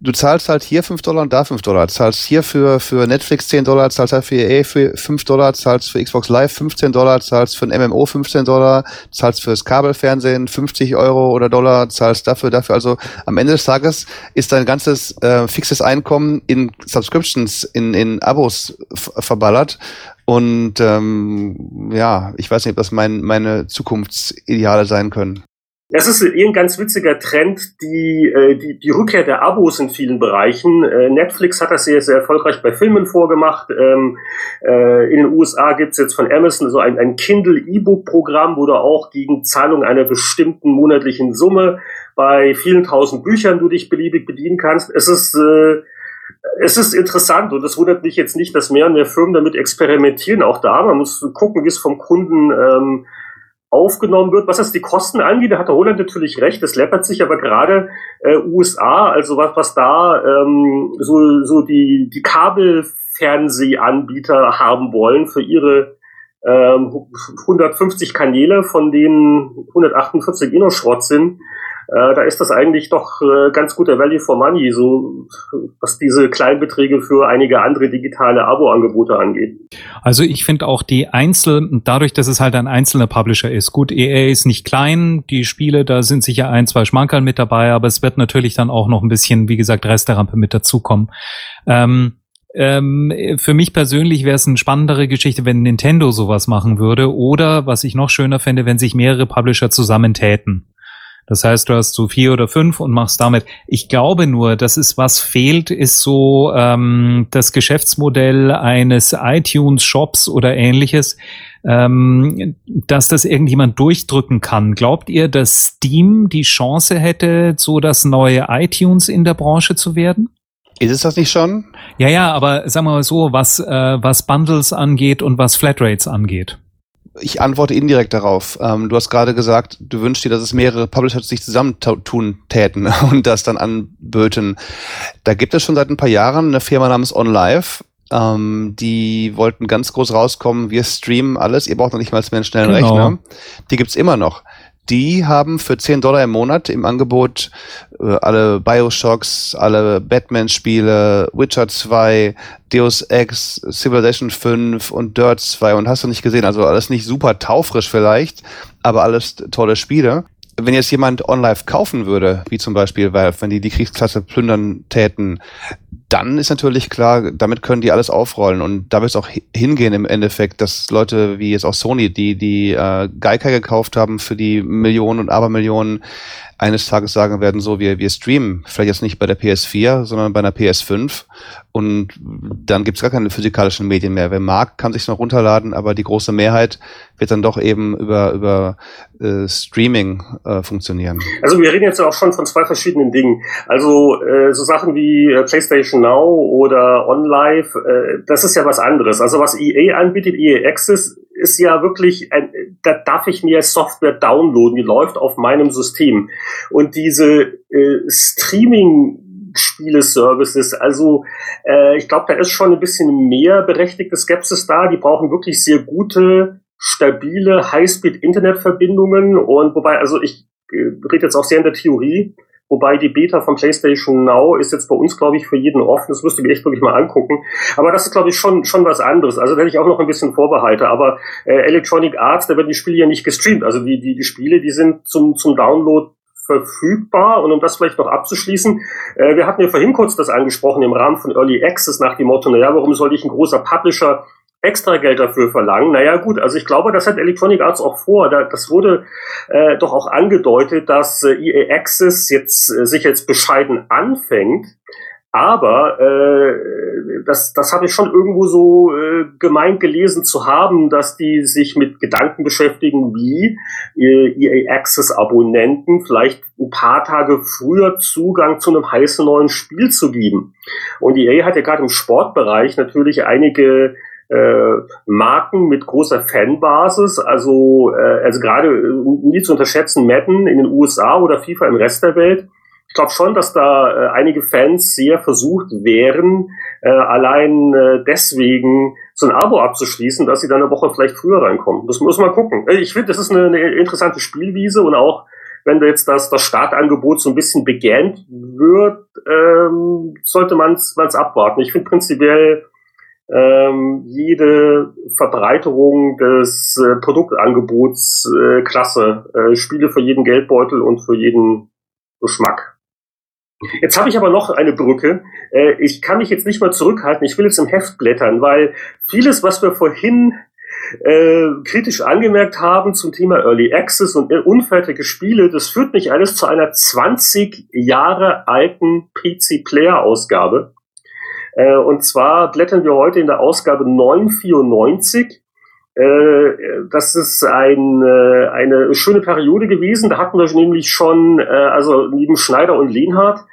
du zahlst halt hier 5 Dollar und da 5 Dollar. Zahlst hier für, für Netflix 10 Dollar, zahlst halt für EA für 5 Dollar, zahlst für Xbox Live 15 Dollar, zahlst für ein MMO 15 Dollar, zahlst fürs Kabelfernsehen 50 Euro oder Dollar, zahlst dafür, dafür. Also am Ende des Tages ist dein ganzes äh, fixes Einkommen in Subscriptions, in, in Abos verballert. Und ähm, ja, ich weiß nicht, ob das mein, meine Zukunftsideale sein können. Es ist ein ganz witziger Trend, die, äh, die, die Rückkehr der Abos in vielen Bereichen. Äh, Netflix hat das sehr, sehr erfolgreich bei Filmen vorgemacht. Ähm, äh, in den USA gibt's jetzt von Amazon so ein, ein Kindle E-Book-Programm, wo du auch gegen Zahlung einer bestimmten monatlichen Summe bei vielen tausend Büchern du dich beliebig bedienen kannst. Es ist äh, es ist interessant und es wundert mich jetzt nicht, dass mehr und mehr Firmen damit experimentieren. Auch da, man muss gucken, wie es vom Kunden ähm, aufgenommen wird. Was das die Kosten angeht, da hat der Roland natürlich recht, das läppert sich aber gerade äh, USA, also was, was da ähm, so, so die, die Kabelfernsehanbieter haben wollen für ihre ähm, 150 Kanäle, von denen 148 eh noch Schrott sind, äh, da ist das eigentlich doch äh, ganz guter Value for Money, so was diese Kleinbeträge für einige andere digitale Abo-Angebote angeht. Also ich finde auch die Einzel, dadurch, dass es halt ein einzelner Publisher ist, gut, EA ist nicht klein, die Spiele, da sind sicher ein, zwei Schmankerl mit dabei, aber es wird natürlich dann auch noch ein bisschen, wie gesagt, Resterampe mit dazukommen. Ähm, ähm, für mich persönlich wäre es eine spannendere Geschichte, wenn Nintendo sowas machen würde oder was ich noch schöner fände, wenn sich mehrere Publisher zusammentäten. Das heißt, du hast so vier oder fünf und machst damit. Ich glaube nur, dass es was fehlt, ist so ähm, das Geschäftsmodell eines iTunes-Shops oder ähnliches, ähm, dass das irgendjemand durchdrücken kann. Glaubt ihr, dass Steam die Chance hätte, so das neue iTunes in der Branche zu werden? Ist es das nicht schon? Ja, ja, aber sagen wir mal so, was, äh, was Bundles angeht und was Flatrates angeht ich antworte indirekt darauf. Ähm, du hast gerade gesagt, du wünschst dir, dass es mehrere Publisher sich zusammentun täten <laughs> und das dann anböten. Da gibt es schon seit ein paar Jahren eine Firma namens OnLive. Ähm, die wollten ganz groß rauskommen, wir streamen alles, ihr braucht noch nicht mal mehr einen schnellen genau. Rechner. Die gibt's immer noch die haben für 10 Dollar im Monat im Angebot äh, alle Bioshocks, alle Batman-Spiele, Witcher 2, Deus Ex, Civilization 5 und Dirt 2 und hast du nicht gesehen, also alles nicht super taufrisch vielleicht, aber alles tolle Spiele. Wenn jetzt jemand OnLive kaufen würde, wie zum Beispiel Valve, wenn die die Kriegsklasse plündern täten, dann ist natürlich klar, damit können die alles aufrollen und da wird es auch hingehen im Endeffekt, dass Leute wie jetzt auch Sony, die die äh, Geiger gekauft haben für die Millionen und Abermillionen, eines Tages sagen werden, so wir, wir streamen, vielleicht jetzt nicht bei der PS4, sondern bei einer PS5 und dann gibt's gar keine physikalischen Medien mehr. Wer mag, kann sich noch runterladen, aber die große Mehrheit wird dann doch eben über, über äh, Streaming äh, funktionieren. Also wir reden jetzt auch schon von zwei verschiedenen Dingen. Also äh, so Sachen wie äh, PlayStation Now oder OnLive, äh, das ist ja was anderes. Also was EA anbietet, EA Access, ist ja wirklich, ein, da darf ich mir Software downloaden, die läuft auf meinem System. Und diese äh, Streaming Spiele-Services. Also äh, ich glaube, da ist schon ein bisschen mehr berechtigte Skepsis da. Die brauchen wirklich sehr gute, stabile Highspeed-Internetverbindungen. Und wobei, also ich äh, rede jetzt auch sehr in der Theorie. Wobei die Beta von PlayStation Now ist jetzt bei uns, glaube ich, für jeden offen. Das müsste ich mir echt wirklich mal angucken. Aber das ist, glaube ich, schon, schon was anderes. Also da hätte ich auch noch ein bisschen Vorbehalte. Aber äh, Electronic Arts, da werden die Spiele ja nicht gestreamt. Also die, die, die Spiele, die sind zum, zum Download verfügbar. Und um das vielleicht noch abzuschließen, äh, wir hatten ja vorhin kurz das angesprochen im Rahmen von Early Access nach dem Motto, naja, warum soll ich ein großer Publisher extra Geld dafür verlangen. Naja gut, also ich glaube, das hat Electronic Arts auch vor. das wurde äh, doch auch angedeutet, dass äh, EA Access jetzt äh, sich jetzt bescheiden anfängt. Aber äh, das, das habe ich schon irgendwo so äh, gemeint gelesen zu haben, dass die sich mit Gedanken beschäftigen, wie äh, EA Access Abonnenten vielleicht ein paar Tage früher Zugang zu einem heißen neuen Spiel zu geben. Und EA hat ja gerade im Sportbereich natürlich einige äh, Marken mit großer Fanbasis, also, äh, also gerade äh, nie zu unterschätzen, Madden in den USA oder FIFA im Rest der Welt. Ich glaube schon, dass da äh, einige Fans sehr versucht wären, äh, allein äh, deswegen so ein Abo abzuschließen, dass sie dann eine Woche vielleicht früher reinkommen. Das muss man gucken. Äh, ich finde, das ist eine, eine interessante Spielwiese und auch wenn da jetzt das, das Startangebot so ein bisschen begähnt wird, ähm, sollte man es abwarten. Ich finde prinzipiell ähm, jede Verbreiterung des äh, Produktangebots äh, klasse. Äh, Spiele für jeden Geldbeutel und für jeden Geschmack. Jetzt habe ich aber noch eine Brücke. Äh, ich kann mich jetzt nicht mal zurückhalten. Ich will jetzt im Heft blättern, weil vieles, was wir vorhin äh, kritisch angemerkt haben zum Thema Early Access und unfertige Spiele, das führt mich alles zu einer 20 Jahre alten PC Player Ausgabe. Äh, und zwar blättern wir heute in der Ausgabe 994. Äh, das ist ein, äh, eine schöne Periode gewesen. Da hatten wir nämlich schon, äh, also neben Schneider und Lehnhardt,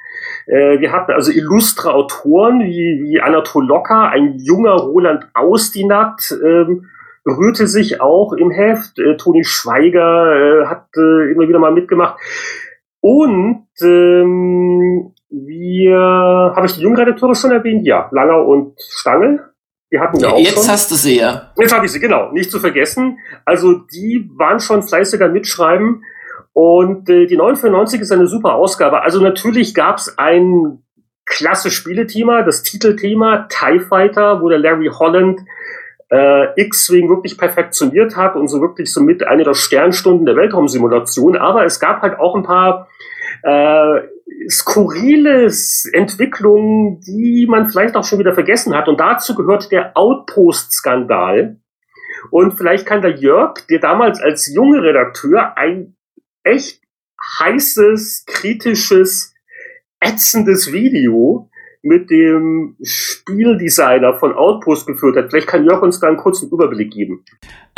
wir hatten also illustre Autoren wie, wie Anatol Locker, ein junger Roland Austinat, ähm, rührte sich auch im Heft. Toni Schweiger hat immer wieder mal mitgemacht. Und ähm, wir, habe ich die Jungredakteure schon erwähnt? Ja, Langer und Stangl. Die hatten wir auch Jetzt schon. hast du sie ja. Jetzt habe ich sie, genau. Nicht zu vergessen. Also die waren schon fleißiger mitschreiben. Und äh, die 994 ist eine super Ausgabe. Also natürlich gab es ein klasse Spielethema, das Titelthema TIE Fighter, wo der Larry Holland äh, X-Wing wirklich perfektioniert hat und so wirklich so mit einer der Sternstunden der Weltraumsimulation. Aber es gab halt auch ein paar äh, skurrile Entwicklungen, die man vielleicht auch schon wieder vergessen hat. Und dazu gehört der Outpost-Skandal. Und vielleicht kann der Jörg, der damals als junger Redakteur ein echt heißes, kritisches, ätzendes Video mit dem Spieldesigner von Outpost geführt hat. Vielleicht kann Jörg uns da einen kurzen Überblick geben.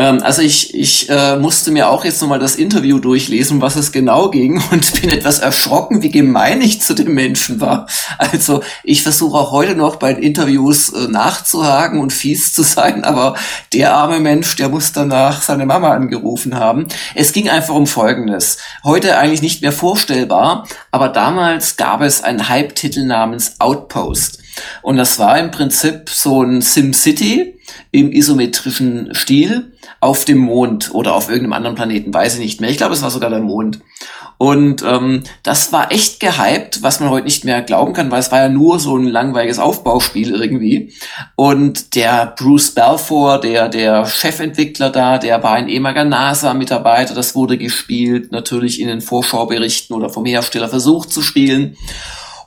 Ähm, also ich, ich äh, musste mir auch jetzt nochmal das Interview durchlesen, was es genau ging <laughs> und bin etwas erschrocken, wie gemein ich zu dem Menschen war. Also ich versuche auch heute noch bei Interviews äh, nachzuhaken und fies zu sein, aber der arme Mensch, der muss danach seine Mama angerufen haben. Es ging einfach um Folgendes. Heute eigentlich nicht mehr vorstellbar, aber damals gab es einen Hype-Titel namens Outpost. Und das war im Prinzip so ein SimCity im isometrischen Stil auf dem Mond oder auf irgendeinem anderen Planeten, weiß ich nicht mehr. Ich glaube, es war sogar der Mond. Und ähm, das war echt gehypt, was man heute nicht mehr glauben kann, weil es war ja nur so ein langweiliges Aufbauspiel irgendwie. Und der Bruce Balfour, der, der Chefentwickler da, der war ein ehemaliger NASA-Mitarbeiter, das wurde gespielt, natürlich in den Vorschauberichten oder vom Hersteller versucht zu spielen.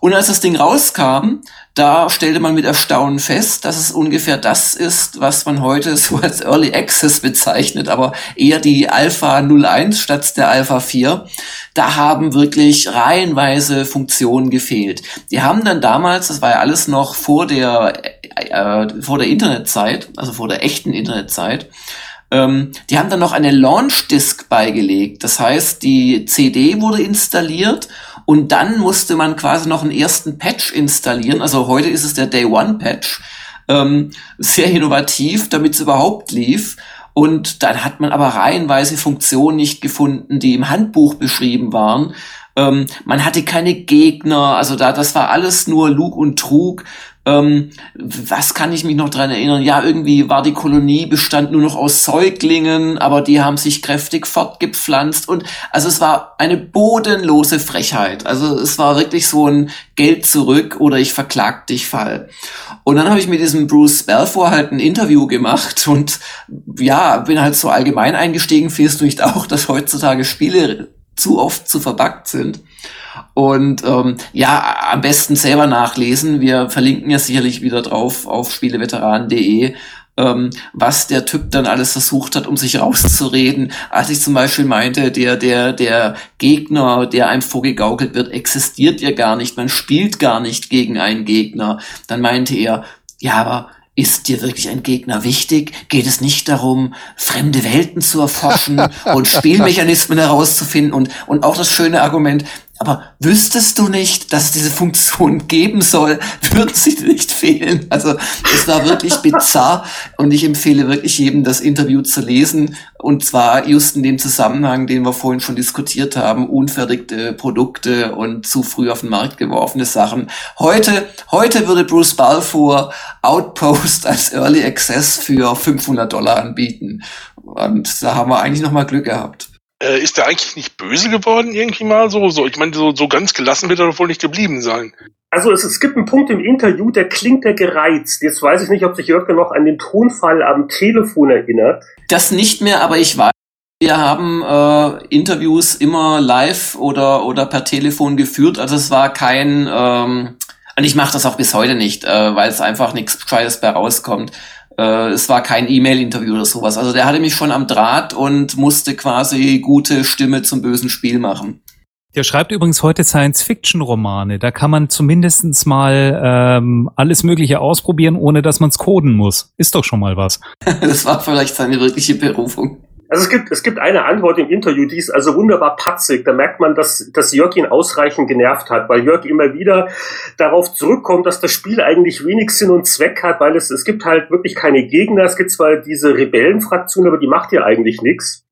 Und als das Ding rauskam, da stellte man mit Erstaunen fest, dass es ungefähr das ist, was man heute <laughs> so als Early Access bezeichnet, aber eher die Alpha 01 statt der Alpha 4. Da haben wirklich reihenweise Funktionen gefehlt. Die haben dann damals, das war ja alles noch vor der, äh, vor der Internetzeit, also vor der echten Internetzeit, ähm, die haben dann noch eine Launch Disk beigelegt. Das heißt, die CD wurde installiert und dann musste man quasi noch einen ersten Patch installieren. Also heute ist es der Day One Patch. Ähm, sehr innovativ, damit es überhaupt lief. Und dann hat man aber reihenweise Funktionen nicht gefunden, die im Handbuch beschrieben waren. Ähm, man hatte keine Gegner, also da, das war alles nur Lug und Trug. Ähm, was kann ich mich noch dran erinnern? Ja, irgendwie war die Kolonie bestand nur noch aus Säuglingen, aber die haben sich kräftig fortgepflanzt und also es war eine bodenlose Frechheit. Also es war wirklich so ein Geld zurück oder ich verklag dich Fall. Und dann habe ich mit diesem Bruce Balfour halt ein Interview gemacht und ja, bin halt so allgemein eingestiegen. Findest du nicht auch, dass heutzutage Spiele zu oft zu verbackt sind? Und ähm, ja, am besten selber nachlesen. Wir verlinken ja sicherlich wieder drauf auf spieleveteranen.de. ähm, was der Typ dann alles versucht hat, um sich rauszureden. Als ich zum Beispiel meinte, der, der, der Gegner, der einem vorgegaukelt wird, existiert ja gar nicht. Man spielt gar nicht gegen einen Gegner. Dann meinte er, ja, aber ist dir wirklich ein Gegner wichtig? Geht es nicht darum, fremde Welten zu erforschen <laughs> und Spielmechanismen herauszufinden? Und, und auch das schöne Argument, aber wüsstest du nicht, dass es diese Funktion geben soll, <laughs> würden sie nicht fehlen. Also es war wirklich bizarr und ich empfehle wirklich jedem, das Interview zu lesen. Und zwar just in dem Zusammenhang, den wir vorhin schon diskutiert haben, unfertigte Produkte und zu früh auf den Markt geworfene Sachen. Heute, heute würde Bruce Balfour Outpost <laughs> als Early Access für 500 Dollar anbieten. Und da haben wir eigentlich noch mal Glück gehabt. Äh, ist der eigentlich nicht böse geworden irgendwie mal so? so ich meine, so, so ganz gelassen wird er doch wohl nicht geblieben sein. Also es, es gibt einen Punkt im Interview, der klingt der gereizt. Jetzt weiß ich nicht, ob sich Jörg noch an den Tonfall am Telefon erinnert. Das nicht mehr, aber ich weiß, wir haben äh, Interviews immer live oder, oder per Telefon geführt. Also es war kein, ähm, und ich mache das auch bis heute nicht, äh, weil es einfach nichts Gescheites bei rauskommt. Äh, es war kein E-Mail-Interview oder sowas. Also der hatte mich schon am Draht und musste quasi gute Stimme zum bösen Spiel machen. Der schreibt übrigens heute Science-Fiction-Romane. Da kann man zumindestens mal ähm, alles Mögliche ausprobieren, ohne dass man es coden muss. Ist doch schon mal was. <laughs> das war vielleicht seine wirkliche Berufung. Also es gibt, es gibt eine Antwort im Interview, die ist also wunderbar patzig. Da merkt man, dass, dass Jörg ihn ausreichend genervt hat, weil Jörg immer wieder darauf zurückkommt, dass das Spiel eigentlich wenig Sinn und Zweck hat, weil es, es gibt halt wirklich keine Gegner. Es gibt zwar diese Rebellenfraktion, aber die macht ja eigentlich nichts.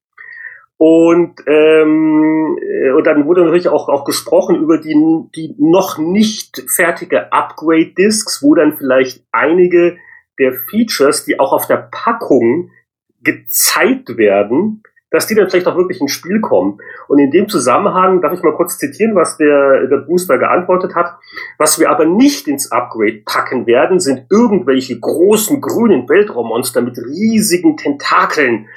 Und, ähm, äh, und dann wurde natürlich auch, auch gesprochen über die, die noch nicht fertige Upgrade-Discs, wo dann vielleicht einige der Features, die auch auf der Packung gezeigt werden, dass die dann vielleicht auch wirklich ins Spiel kommen. Und in dem Zusammenhang darf ich mal kurz zitieren, was der, der Booster geantwortet hat. Was wir aber nicht ins Upgrade packen werden, sind irgendwelche großen grünen Weltraummonster mit riesigen Tentakeln.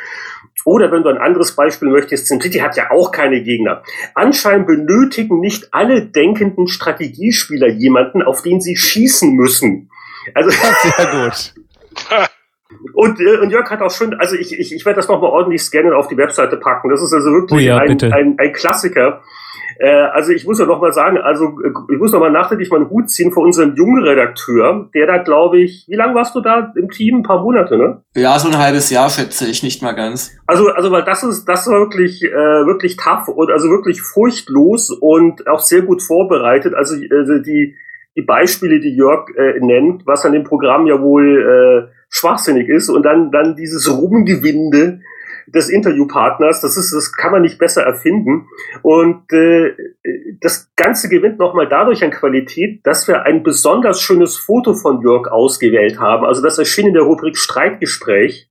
Oder wenn du ein anderes Beispiel möchtest, Centriti hat ja auch keine Gegner. Anscheinend benötigen nicht alle denkenden Strategiespieler jemanden, auf den sie schießen müssen. Also <laughs> sehr gut. <laughs> Und, äh, und Jörg hat auch schon, also ich, ich, ich werde das nochmal ordentlich scannen und auf die Webseite packen. Das ist also wirklich oh ja, ein, ein, ein Klassiker. Äh, also ich muss ja noch mal sagen, also ich muss noch mal nachträglich meinen Hut ziehen vor unserem jungen Redakteur, der da glaube ich, wie lange warst du da im Team? Ein paar Monate, ne? Ja, so ein halbes Jahr schätze ich, nicht mal ganz. Also, also weil das ist, das war wirklich, äh, wirklich tough und also wirklich furchtlos und auch sehr gut vorbereitet. Also, also die, die Beispiele, die Jörg äh, nennt, was an dem Programm ja wohl äh, schwachsinnig ist und dann, dann dieses Rumgewinde des Interviewpartners, das ist, das kann man nicht besser erfinden. Und äh, das Ganze gewinnt nochmal dadurch an Qualität, dass wir ein besonders schönes Foto von Jörg ausgewählt haben. Also das erschien in der Rubrik Streitgespräch.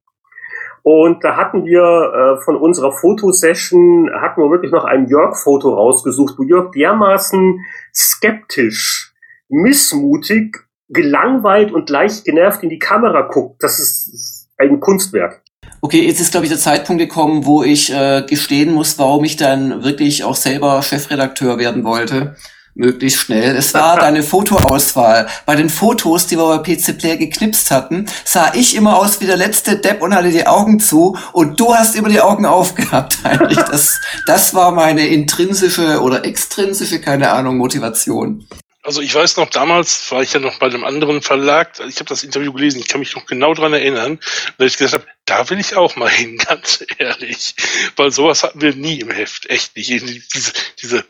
Und da hatten wir äh, von unserer Fotosession, hatten wir wirklich noch ein Jörg-Foto rausgesucht, wo Jörg dermaßen skeptisch, missmutig gelangweilt und leicht genervt in die Kamera guckt, das ist ein Kunstwerk. Okay, jetzt ist, glaube ich, der Zeitpunkt gekommen, wo ich äh, gestehen muss, warum ich dann wirklich auch selber Chefredakteur werden wollte. Möglichst schnell. Es war <laughs> deine Fotoauswahl. Bei den Fotos, die wir bei PC Player geknipst hatten, sah ich immer aus wie der letzte Depp und hatte die Augen zu und du hast immer die Augen aufgehabt, <laughs> Heinrich. Das, das war meine intrinsische oder extrinsische, keine Ahnung, Motivation. Also ich weiß noch, damals war ich ja noch bei einem anderen Verlag, ich habe das Interview gelesen, ich kann mich noch genau dran erinnern, weil ich gesagt habe, da will ich auch mal <laughs> hin, ganz ehrlich. Weil sowas hatten wir nie im Heft, echt nicht. Diese, diese,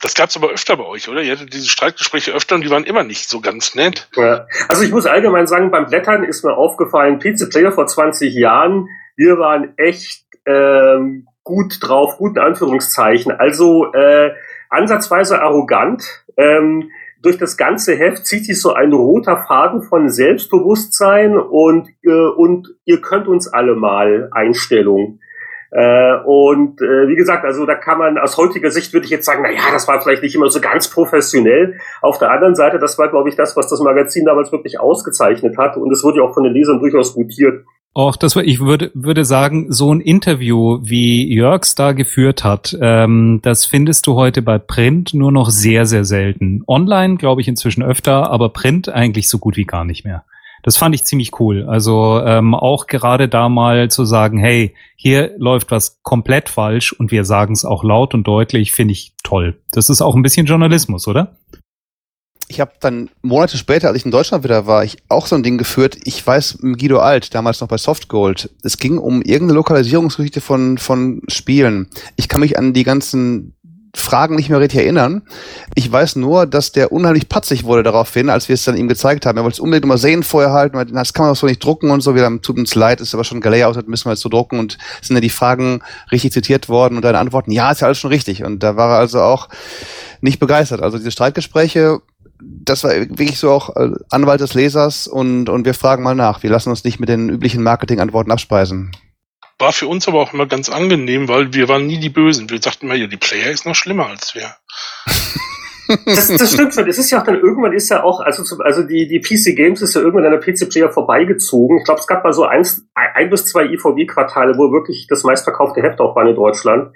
das gab's aber öfter bei euch, oder? Ihr hattet diese Streitgespräche öfter und die waren immer nicht so ganz nett. Ja. Also ich muss allgemein sagen, beim Blättern ist mir aufgefallen, PC Player vor 20 Jahren, wir waren echt ähm, gut drauf, guten Anführungszeichen. Also äh, ansatzweise arrogant. Ähm, durch das ganze Heft zieht sich so ein roter Faden von Selbstbewusstsein und, äh, und ihr könnt uns alle mal Einstellung. Äh, und äh, wie gesagt, also da kann man aus heutiger Sicht würde ich jetzt sagen, na ja, das war vielleicht nicht immer so ganz professionell. Auf der anderen Seite, das war, glaube ich, das, was das Magazin damals wirklich ausgezeichnet hat. Und es wurde ja auch von den Lesern durchaus gutiert. Auch das war, ich würde, würde sagen, so ein Interview, wie Jörgs da geführt hat, ähm, das findest du heute bei Print nur noch sehr, sehr selten. Online glaube ich inzwischen öfter, aber Print eigentlich so gut wie gar nicht mehr. Das fand ich ziemlich cool. Also ähm, auch gerade da mal zu sagen, hey, hier läuft was komplett falsch und wir sagen es auch laut und deutlich, finde ich toll. Das ist auch ein bisschen Journalismus, oder? Ich habe dann Monate später, als ich in Deutschland wieder war, ich auch so ein Ding geführt. Ich weiß, Guido Alt, damals noch bei Softgold, es ging um irgendeine Lokalisierungsgeschichte von, von Spielen. Ich kann mich an die ganzen Fragen nicht mehr richtig erinnern. Ich weiß nur, dass der unheimlich patzig wurde daraufhin, als wir es dann ihm gezeigt haben. Er wollte es unbedingt mal sehen vorher halten, weil das kann man auch so nicht drucken und so. Wir haben, tut uns leid, ist aber schon aus, müssen wir jetzt so drucken und sind ja die Fragen richtig zitiert worden und deine Antworten, ja, ist ja alles schon richtig. Und da war er also auch nicht begeistert. Also diese Streitgespräche das war wirklich so auch äh, Anwalt des Lesers und, und wir fragen mal nach. Wir lassen uns nicht mit den üblichen Marketingantworten abspeisen. War für uns aber auch immer ganz angenehm, weil wir waren nie die Bösen. Wir sagten immer, ja, die Player ist noch schlimmer als wir. <laughs> Das, das stimmt schon. Es ist ja auch dann irgendwann ist ja auch, also, also die, die PC Games ist ja irgendwann an der PC Player vorbeigezogen. Ich glaube, es gab mal so eins, ein bis zwei IVB-Quartale, wo wirklich das meistverkaufte Heft auch war in Deutschland.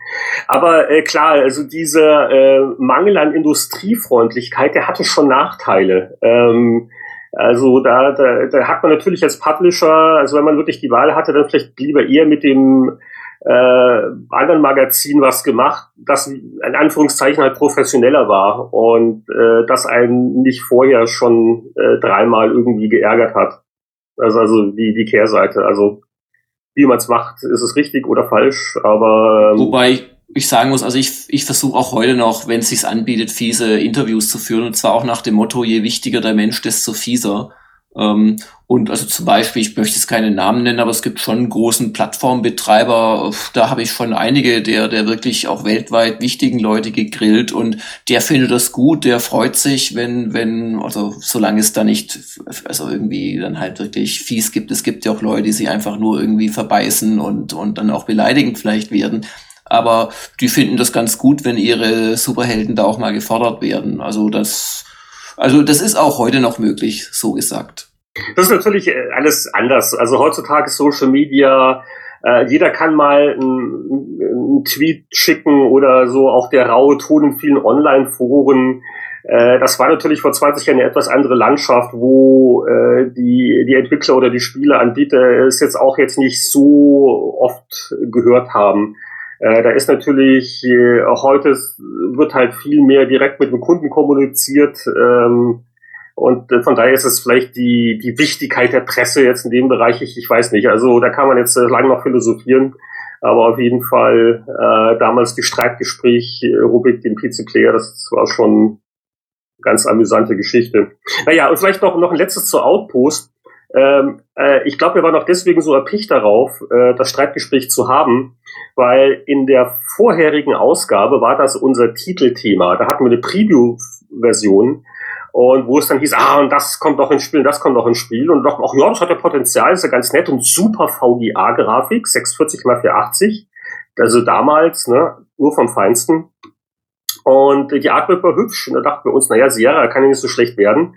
Aber äh, klar, also dieser äh, Mangel an Industriefreundlichkeit, der hatte schon Nachteile. Ähm, also da, da, da hat man natürlich als Publisher, also wenn man wirklich die Wahl hatte, dann vielleicht lieber eher mit dem äh, anderen Magazin was gemacht, das in Anführungszeichen halt professioneller war und äh, das einen nicht vorher schon äh, dreimal irgendwie geärgert hat. Also, also die, die Kehrseite. Also wie man es macht, ist es richtig oder falsch, aber ähm, Wobei ich sagen muss, also ich, ich versuche auch heute noch, wenn es sich anbietet, fiese Interviews zu führen, und zwar auch nach dem Motto, je wichtiger der Mensch, desto fieser. Ähm, und also zum Beispiel, ich möchte jetzt keine Namen nennen, aber es gibt schon einen großen Plattformbetreiber, da habe ich schon einige der, der wirklich auch weltweit wichtigen Leute gegrillt und der findet das gut, der freut sich, wenn, wenn, also solange es da nicht, also irgendwie dann halt wirklich fies gibt. Es gibt ja auch Leute, die sich einfach nur irgendwie verbeißen und, und dann auch beleidigend vielleicht werden. Aber die finden das ganz gut, wenn ihre Superhelden da auch mal gefordert werden. Also das, also das ist auch heute noch möglich, so gesagt. Das ist natürlich äh, alles anders. Also heutzutage Social Media, äh, jeder kann mal einen Tweet schicken oder so, auch der raue Ton in vielen Online-Foren. Äh, das war natürlich vor 20 Jahren eine etwas andere Landschaft, wo äh, die, die Entwickler oder die Spieleanbieter es jetzt auch jetzt nicht so oft gehört haben. Äh, da ist natürlich, äh, heute wird halt viel mehr direkt mit dem Kunden kommuniziert. Ähm, und äh, von daher ist es vielleicht die, die Wichtigkeit der Presse jetzt in dem Bereich, ich, ich weiß nicht. Also da kann man jetzt äh, lange noch philosophieren. Aber auf jeden Fall äh, damals die Streitgespräch-Rubrik, den PC-Player, das war schon ganz amüsante Geschichte. Naja, und vielleicht noch, noch ein letztes zur Outpost. Ähm, äh, ich glaube, wir waren auch deswegen so erpicht darauf, äh, das Streitgespräch zu haben, weil in der vorherigen Ausgabe war das unser Titelthema. Da hatten wir eine Preview-Version und wo es dann hieß, ah, und das kommt doch ins Spiel, das kommt doch ins Spiel und doch, auch ja, das hat ja Potenzial, ist ja ganz nett und super VGA-Grafik, 640 x 480, also damals, ne, nur vom Feinsten. Und die Artwork war hübsch. Und da dachten wir uns, naja, Sierra kann ja nicht so schlecht werden.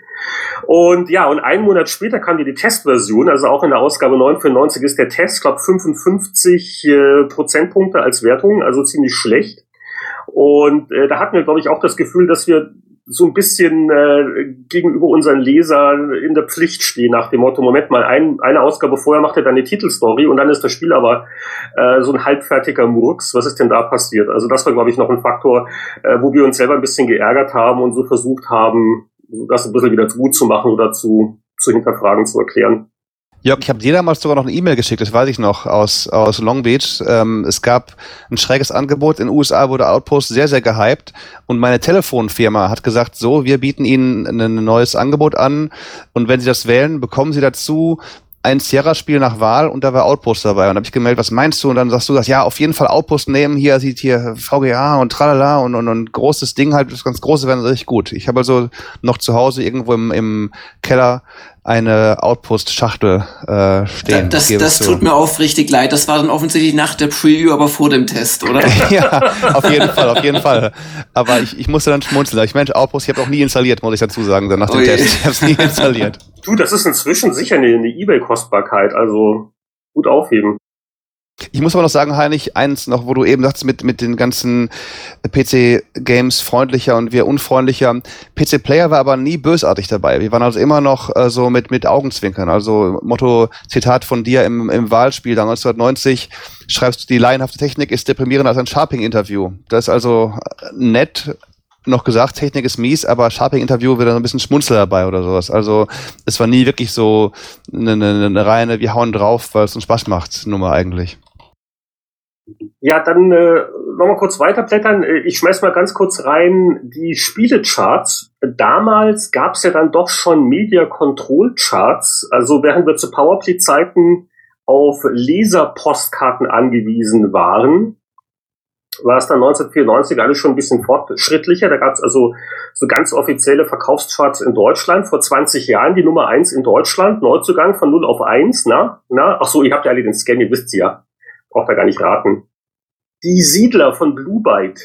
Und ja, und einen Monat später kam die Testversion, also auch in der Ausgabe 994 ist der Test, glaube 55 äh, Prozentpunkte als Wertung, also ziemlich schlecht. Und äh, da hatten wir, glaube ich, auch das Gefühl, dass wir so ein bisschen äh, gegenüber unseren Lesern in der Pflicht stehen, nach dem Motto, Moment mal, ein, eine Ausgabe vorher macht er dann eine Titelstory und dann ist das Spiel aber äh, so ein halbfertiger Murks. Was ist denn da passiert? Also das war, glaube ich, noch ein Faktor, äh, wo wir uns selber ein bisschen geärgert haben und so versucht haben, das ein bisschen wieder gut zu machen oder zu, zu hinterfragen, zu erklären. Jörg, ich habe dir damals sogar noch eine E-Mail geschickt, das weiß ich noch, aus, aus Long Beach. Ähm, es gab ein schräges Angebot. In den USA wurde Outpost sehr, sehr gehypt. Und meine Telefonfirma hat gesagt, so, wir bieten Ihnen ein neues Angebot an. Und wenn Sie das wählen, bekommen Sie dazu ein Sierra-Spiel nach Wahl und da war Outpost dabei. Und da habe ich gemeldet, was meinst du? Und dann sagst du, das, ja, auf jeden Fall Outpost nehmen. Hier sieht hier VGA und tralala und, und, und großes Ding halt, das ganz große werden richtig gut. Ich habe also noch zu Hause irgendwo im, im Keller eine Outpost-Schachtel äh, stehen. Das, das tut mir aufrichtig leid. Das war dann offensichtlich nach der Preview, aber vor dem Test, oder? <laughs> ja, auf jeden <laughs> Fall, auf jeden Fall. Aber ich, ich musste dann schmunzeln. Ich meine, Outpost, ich habe auch nie installiert, muss ich dazu sagen, dann nach dem oh Test. Ich habe es nie <laughs> installiert. Du, das ist inzwischen sicher eine, eine Ebay-Kostbarkeit, also gut aufheben. Ich muss aber noch sagen, Heinrich, eins noch, wo du eben sagst, mit, mit den ganzen PC-Games freundlicher und wir unfreundlicher. PC-Player war aber nie bösartig dabei. Wir waren also immer noch äh, so mit, mit Augenzwinkern. Also Motto, Zitat von dir im, im Wahlspiel da 1990, schreibst du, die laienhafte Technik ist deprimierender als ein Sharping-Interview. Das ist also nett, noch gesagt, Technik ist mies, aber Sharping-Interview wird dann ein bisschen Schmunzel dabei oder sowas. Also es war nie wirklich so eine, eine, eine reine, wir hauen drauf, weil es uns Spaß macht, Nummer eigentlich. Ja, dann äh, nochmal kurz weiterblättern. Äh, ich schmeiß mal ganz kurz rein die Spielecharts. Damals gab es ja dann doch schon Media Control Charts. Also während wir zu Powerplay-Zeiten auf Leserpostkarten angewiesen waren, war es dann 1994 alles schon ein bisschen fortschrittlicher. Da gab es also so ganz offizielle Verkaufscharts in Deutschland. Vor 20 Jahren die Nummer 1 in Deutschland, Neuzugang von 0 auf 1. Na, na, ach so, ihr habt ja alle den Scan, ihr wisst ja. Braucht da gar nicht raten. Die Siedler von Blue Byte.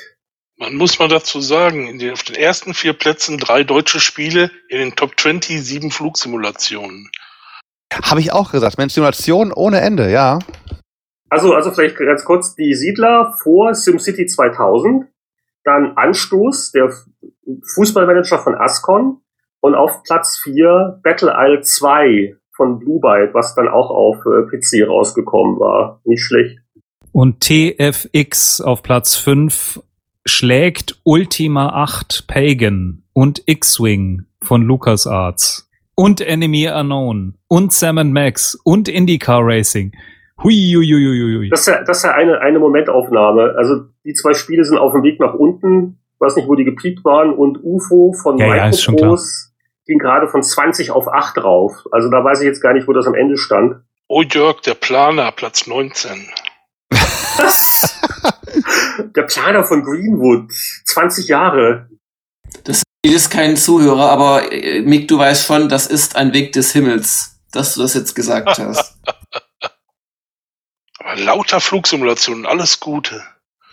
Man muss mal dazu sagen, den, auf den ersten vier Plätzen drei deutsche Spiele, in den Top 20 sieben Flugsimulationen. Habe ich auch gesagt. Mensch, Simulation ohne Ende, ja. Also, also vielleicht ganz kurz, die Siedler vor SimCity 2000, dann Anstoß, der Fußballmanager von Ascon und auf Platz 4 Battle Isle 2 von Blue Byte, was dann auch auf äh, PC rausgekommen war. Nicht schlecht. Und TFX auf Platz 5 schlägt Ultima 8 Pagan und X-Wing von LucasArts und Enemy Unknown und Sam Max und IndyCar Racing. Hui, hui, hui, hui. Das ist ja, das ist ja eine, eine Momentaufnahme. Also die zwei Spiele sind auf dem Weg nach unten. Ich weiß nicht, wo die gepiekt waren. Und UFO von ja, Microprose ja, ging gerade von 20 auf 8 drauf. Also da weiß ich jetzt gar nicht, wo das am Ende stand. Oh Jörg, der Planer, Platz 19. Was? <laughs> der Planer von Greenwood. 20 Jahre. Das ist kein Zuhörer, aber äh, Mick, du weißt schon, das ist ein Weg des Himmels, dass du das jetzt gesagt hast. <laughs> Aber lauter Flugsimulationen, alles Gute.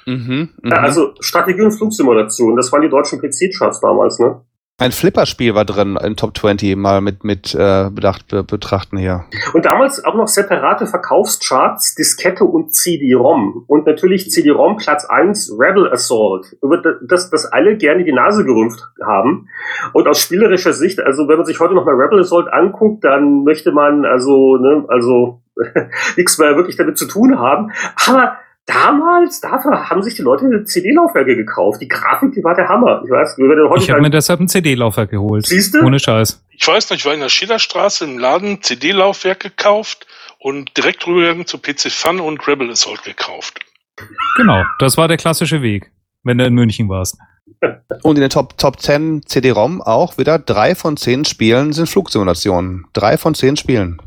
Mhm, mh. ja, also Strategie und Flugsimulation, das waren die deutschen PC-Charts damals, ne? Ein Flipperspiel war drin in Top 20 mal mit, mit äh, Bedacht, be, betrachten hier. Und damals auch noch separate Verkaufscharts, Diskette und CD-ROM. Und natürlich CD-ROM Platz 1, Rebel Assault, über das, das alle gerne die Nase gerümpft haben. Und aus spielerischer Sicht, also wenn man sich heute noch mal Rebel Assault anguckt, dann möchte man also, ne, also <laughs> nichts mehr wirklich damit zu tun haben. Aber damals, dafür haben sich die Leute CD-Laufwerke gekauft. Die Grafik, die war der Hammer. Ich weiß, ich habe mir deshalb ein CD-Laufwerk geholt. Siehst du? Ohne Scheiß. Ich weiß noch, ich war in der Schillerstraße im Laden, CD-Laufwerk gekauft und direkt rübergegangen zu PC Fun und Rebel Assault gekauft. Genau, das war der klassische Weg, wenn du in München warst. <laughs> Und in den Top, Top 10 CD-ROM auch wieder drei von zehn Spielen sind Flugsimulationen. Drei von zehn Spielen.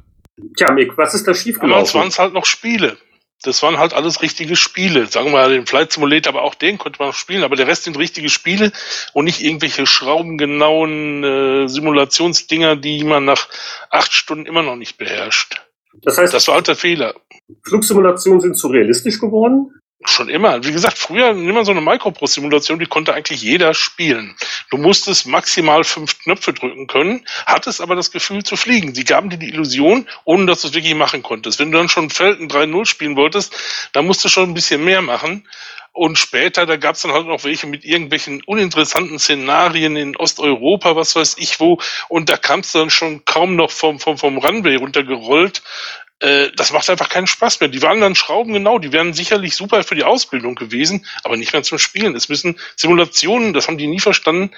Tja, Mick, was ist da schiefgelaufen? Damals waren es halt noch Spiele. Das waren halt alles richtige Spiele. Sagen wir mal den Flight Simulator, aber auch den konnte man spielen. Aber der Rest sind richtige Spiele und nicht irgendwelche schraubengenauen äh, Simulationsdinger, die man nach acht Stunden immer noch nicht beherrscht. Das heißt, das war halt der Fehler. Flugsimulationen sind zu realistisch geworden? Schon immer. Wie gesagt, früher immer so eine Micropro-Simulation, die konnte eigentlich jeder spielen. Du musstest maximal fünf Knöpfe drücken können, hattest aber das Gefühl zu fliegen. Sie gaben dir die Illusion, ohne dass du es wirklich machen konntest. Wenn du dann schon Felden 3-0 spielen wolltest, dann musst du schon ein bisschen mehr machen. Und später, da gab es dann halt noch welche mit irgendwelchen uninteressanten Szenarien in Osteuropa, was weiß ich wo. Und da kamst du dann schon kaum noch vom, vom, vom Runway runtergerollt äh, das macht einfach keinen Spaß mehr. Die waren dann Schrauben genau, die wären sicherlich super für die Ausbildung gewesen, aber nicht mehr zum Spielen. Es müssen Simulationen, das haben die nie verstanden,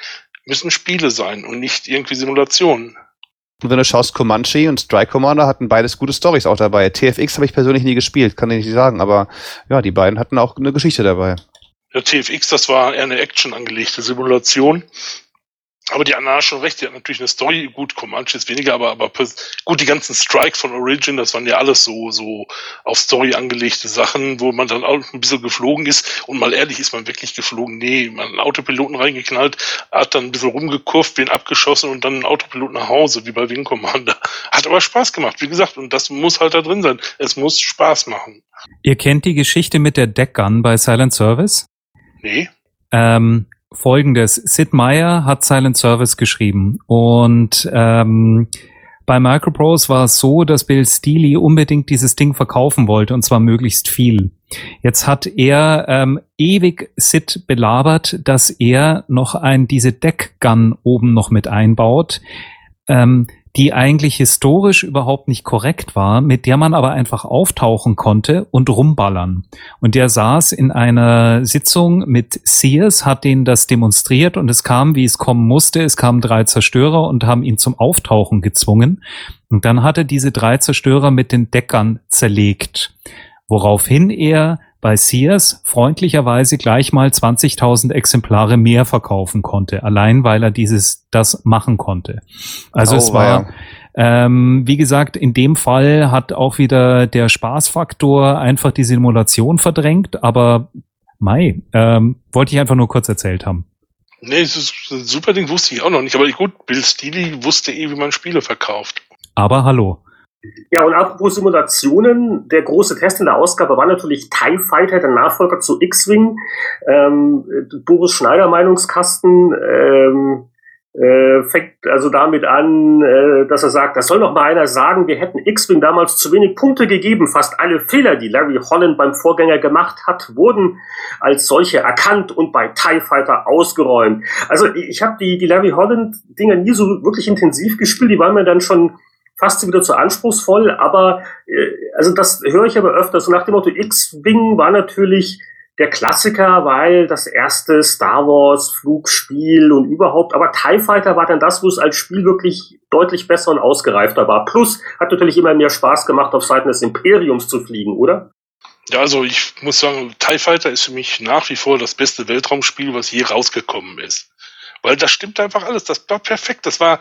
müssen Spiele sein und nicht irgendwie Simulationen. Und wenn du schaust, Comanche und Strike Commander hatten beides gute Stories auch dabei. TFX habe ich persönlich nie gespielt, kann ich nicht sagen, aber ja, die beiden hatten auch eine Geschichte dabei. Ja, TFX, das war eher eine Action angelegte Simulation. Aber die Anna hat schon recht, die hat natürlich eine Story, gut, Comanche ist weniger, aber, aber gut, die ganzen Strike von Origin, das waren ja alles so, so auf Story angelegte Sachen, wo man dann auch ein bisschen geflogen ist. Und mal ehrlich, ist man wirklich geflogen? Nee, man hat einen Autopiloten reingeknallt, hat dann ein bisschen rumgekurvt, wen abgeschossen und dann einen Autopilot nach Hause, wie bei Wing Commander. Hat aber Spaß gemacht, wie gesagt, und das muss halt da drin sein. Es muss Spaß machen. Ihr kennt die Geschichte mit der Deckgun bei Silent Service? Nee. Ähm, folgendes. Sid Meier hat Silent Service geschrieben und ähm, bei Microprose war es so, dass Bill Steely unbedingt dieses Ding verkaufen wollte und zwar möglichst viel. Jetzt hat er ähm, ewig Sid belabert, dass er noch ein diese Deckgun oben noch mit einbaut. Ähm, die eigentlich historisch überhaupt nicht korrekt war, mit der man aber einfach auftauchen konnte und rumballern. Und der saß in einer Sitzung mit Sears, hat denen das demonstriert und es kam, wie es kommen musste. Es kamen drei Zerstörer und haben ihn zum Auftauchen gezwungen. Und dann hat er diese drei Zerstörer mit den Deckern zerlegt, woraufhin er bei Sears freundlicherweise gleich mal 20.000 Exemplare mehr verkaufen konnte, allein weil er dieses das machen konnte. Also oh, es war ähm, wie gesagt, in dem Fall hat auch wieder der Spaßfaktor einfach die Simulation verdrängt, aber Mai, ähm, wollte ich einfach nur kurz erzählt haben. Nee, das ist ein super Ding, wusste ich auch noch nicht. Aber gut, Bill Steely wusste eh, wie man Spiele verkauft. Aber hallo. Ja, und apropos Simulationen, der große Test in der Ausgabe war natürlich TIE Fighter, der Nachfolger zu X-Wing. Ähm, Boris Schneider Meinungskasten ähm, äh, fängt also damit an, äh, dass er sagt, das soll noch mal einer sagen, wir hätten X-Wing damals zu wenig Punkte gegeben. Fast alle Fehler, die Larry Holland beim Vorgänger gemacht hat, wurden als solche erkannt und bei TIE Fighter ausgeräumt. Also ich habe die, die Larry Holland-Dinger nie so wirklich intensiv gespielt, die waren mir dann schon fast wieder zu anspruchsvoll, aber äh, also das höre ich aber öfter. So nach dem Motto X-Wing war natürlich der Klassiker, weil das erste Star Wars Flugspiel und überhaupt, aber TIE Fighter war dann das, wo es als Spiel wirklich deutlich besser und ausgereifter war. Plus hat natürlich immer mehr Spaß gemacht, auf Seiten des Imperiums zu fliegen, oder? Ja, also ich muss sagen, TIE Fighter ist für mich nach wie vor das beste Weltraumspiel, was je rausgekommen ist. Weil das stimmt einfach alles. Das war perfekt. Das war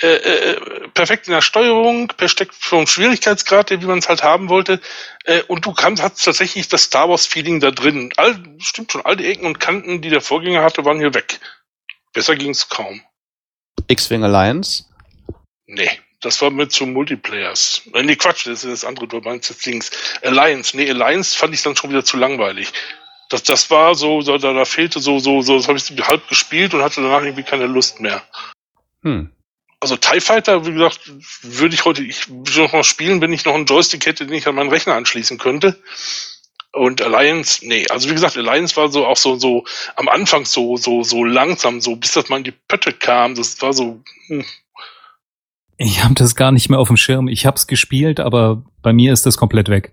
äh, äh, perfekt in der Steuerung, perfekt vom Schwierigkeitsgrad, wie man es halt haben wollte. Äh, und du kannst, hast tatsächlich das Star Wars-Feeling da drin. All, stimmt schon, all die Ecken und Kanten, die der Vorgänger hatte, waren hier weg. Besser ging's kaum. X-Wing Alliance? Nee. Das war mit zu Multiplayers. Äh, nee, Quatsch, das ist das andere, du meinst jetzt links. Alliance. Nee, Alliance fand ich dann schon wieder zu langweilig das, das war so, so da, da fehlte so, so, so, das habe ich halb gespielt und hatte danach irgendwie keine Lust mehr. Hm. Also TIE Fighter, wie gesagt, würde ich heute, ich würde noch mal spielen, wenn ich noch einen Joystick hätte, den ich an meinen Rechner anschließen könnte. Und Alliance, nee, also wie gesagt, Alliance war so auch so, so am Anfang so, so, so langsam, so bis das mal in die Pötte kam. Das war so. Hm. Ich habe das gar nicht mehr auf dem Schirm. Ich habe es gespielt, aber bei mir ist das komplett weg.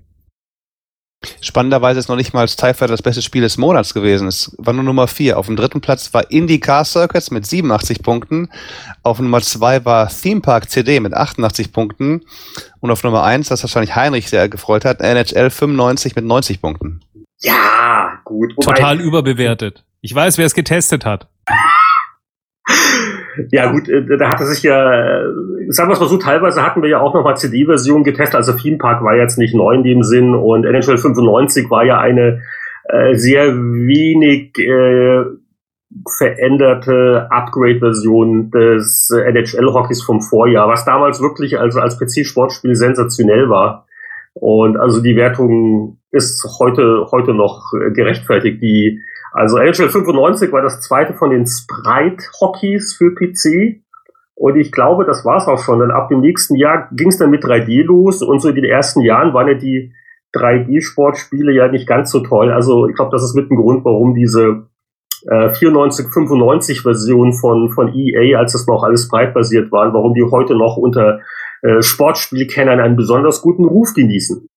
Spannenderweise ist noch nicht mal TIE Fighter das beste Spiel des Monats gewesen. Es war nur Nummer 4. Auf dem dritten Platz war Indie Car Circuits mit 87 Punkten. Auf Nummer 2 war Theme Park CD mit 88 Punkten. Und auf Nummer 1, das wahrscheinlich Heinrich sehr gefreut hat, NHL 95 mit 90 Punkten. Ja, gut. Wobei Total überbewertet. Ich weiß, wer es getestet hat. Ja gut, äh, da hatte sich ja, äh, sagen wir es mal so, teilweise hatten wir ja auch nochmal CD-Versionen getestet. Also Theme Park war jetzt nicht neu in dem Sinn und NHL 95 war ja eine äh, sehr wenig äh, veränderte Upgrade-Version des NHL-Hockeys vom Vorjahr, was damals wirklich also als PC-Sportspiel sensationell war. Und also die Wertung ist heute, heute noch gerechtfertigt. Die also NHL 95 war das zweite von den Sprite-Hockeys für PC. Und ich glaube, das war's auch schon. Denn ab dem nächsten Jahr ging es dann mit 3D los. Und so in den ersten Jahren waren ja die 3D-Sportspiele ja nicht ganz so toll. Also ich glaube, das ist mit ein Grund, warum diese äh, 94, 95 Version von, von EA, als das noch alles Sprite-basiert waren, warum die heute noch unter äh, Sportspielkennern einen besonders guten Ruf genießen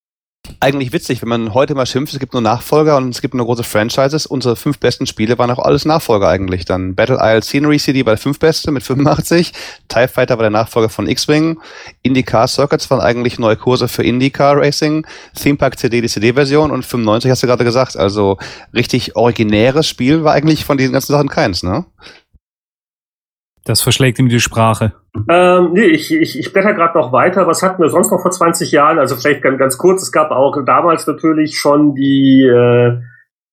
eigentlich witzig, wenn man heute mal schimpft, es gibt nur Nachfolger und es gibt nur große Franchises. Unsere fünf besten Spiele waren auch alles Nachfolger eigentlich. Dann Battle Isle Scenery City war der fünf beste mit 85. TIE Fighter war der Nachfolger von X-Wing. IndyCar Circuits waren eigentlich neue Kurse für IndyCar Racing. Theme Park CD die CD-Version und 95 hast du gerade gesagt. Also richtig originäres Spiel war eigentlich von diesen ganzen Sachen keins, ne? Das verschlägt ihm die Sprache. Ähm, nee, ich, ich, ich blätter gerade noch weiter. Was hatten wir sonst noch vor 20 Jahren? Also vielleicht ganz, ganz kurz. Es gab auch damals natürlich schon die äh,